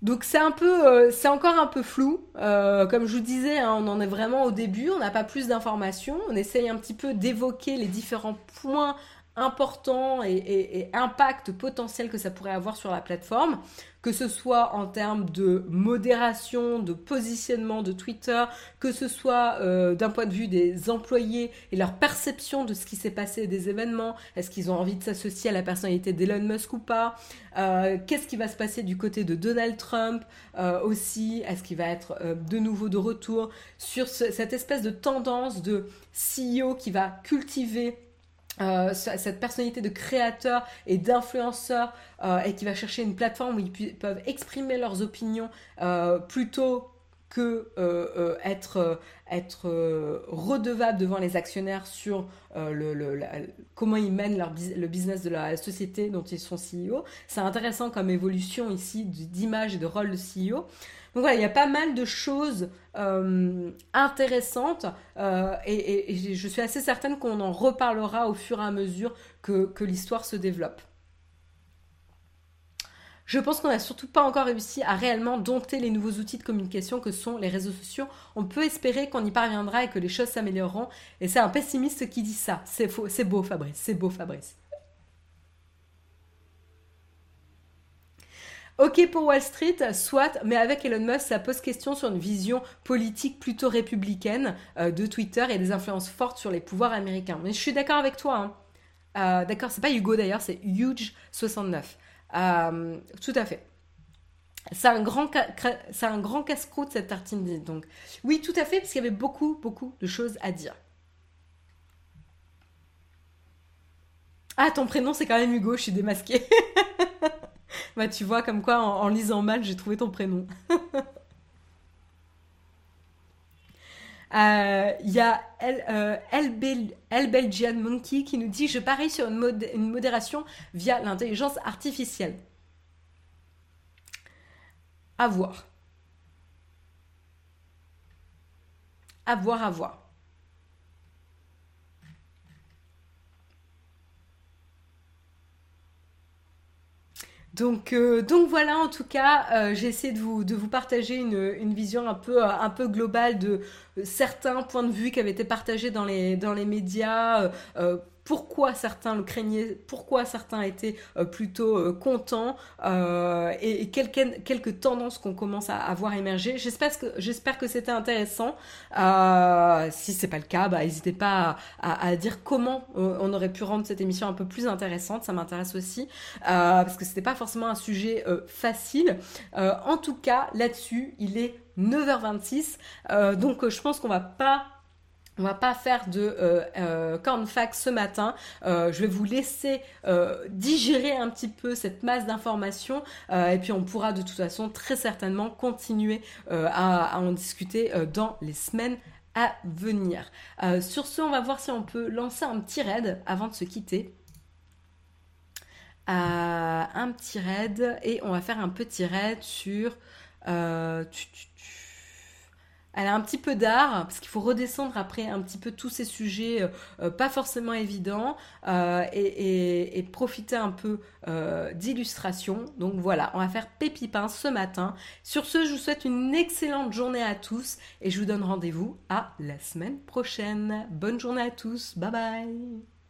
Donc c'est un peu, euh, c'est encore un peu flou. Euh, comme je vous disais, hein, on en est vraiment au début, on n'a pas plus d'informations. On essaye un petit peu d'évoquer les différents points important et, et, impact potentiel que ça pourrait avoir sur la plateforme, que ce soit en termes de modération, de positionnement de Twitter, que ce soit euh, d'un point de vue des employés et leur perception de ce qui s'est passé des événements, est-ce qu'ils ont envie de s'associer à la personnalité d'Elon Musk ou pas, euh, qu'est-ce qui va se passer du côté de Donald Trump euh, aussi, est-ce qu'il va être de nouveau de retour sur cette espèce de tendance de CEO qui va cultiver euh, cette personnalité de créateur et d'influenceur euh, et qui va chercher une plateforme où ils peuvent exprimer leurs opinions euh, plutôt que être, être redevable devant les actionnaires sur le, comment ils mènent leur, le business de la société dont ils sont CEO. C'est intéressant comme évolution ici d'image et de rôle de CEO. Donc voilà, il y a pas mal de choses euh, intéressantes euh, et, je suis assez certaine qu'on en reparlera au fur et à mesure que, l'histoire se développe. Je pense qu'on n'a surtout pas encore réussi à réellement dompter les nouveaux outils de communication que sont les réseaux sociaux. On peut espérer qu'on y parviendra et que les choses s'amélioreront. Et c'est un pessimiste qui dit ça. C'est beau Fabrice, c'est beau Fabrice. Ok pour Wall Street, soit, mais avec Elon Musk, ça pose question sur une vision politique plutôt républicaine euh, de Twitter et des influences fortes sur les pouvoirs américains. Mais je suis d'accord avec toi. Hein. Euh, d'accord, c'est pas Hugo d'ailleurs, c'est Huge69. Euh, tout à fait. C'est un grand, c'est un grand casse-croûte cette tartine. Donc, oui, tout à fait, parce qu'il y avait beaucoup, beaucoup de choses à dire. Ah, ton prénom, c'est quand même Hugo, je suis démasquée. bah, tu vois, comme quoi, en, lisant mal, j'ai trouvé ton prénom. Euh, il y a El, euh, Belgian Monkey qui nous dit Je parie sur une, une modération via l'intelligence artificielle. À voir. À voir, à voir. Donc, euh, donc voilà, en tout cas, euh, j'ai essayé de vous, de vous partager une, une vision un peu, un peu globale de certains points de vue qui avaient été partagés dans les, dans les médias, euh, pourquoi certains le craignaient, pourquoi certains étaient euh, plutôt euh, contents euh, et, quelques, tendances qu'on commence à, voir émerger. J'espère que, c'était intéressant. si c'est pas le cas, bah, n'hésitez pas à, à, dire comment on aurait pu rendre cette émission un peu plus intéressante. Ça m'intéresse aussi parce que c'était pas forcément un sujet facile. en tout cas, là-dessus, il est 9h26. donc je pense qu'on va pas on va pas faire de euh, euh ce matin. Euh, je vais vous laisser euh, digérer un petit peu cette masse d'informations et puis on pourra de toute façon très certainement continuer à, en discuter dans les semaines à venir. sur ce, on va voir si on peut lancer un petit raid avant de se quitter. un petit raid et on va faire un petit raid sur... Elle a un petit peu d'art, parce qu'il faut redescendre après un petit peu tous ces sujets euh, euh, pas forcément évidents euh, et, profiter un peu d'illustration. Donc voilà, on va faire pépipin ce matin. Sur ce, je vous souhaite une excellente journée à tous et je vous donne rendez-vous à la semaine prochaine. Bonne journée à tous, bye bye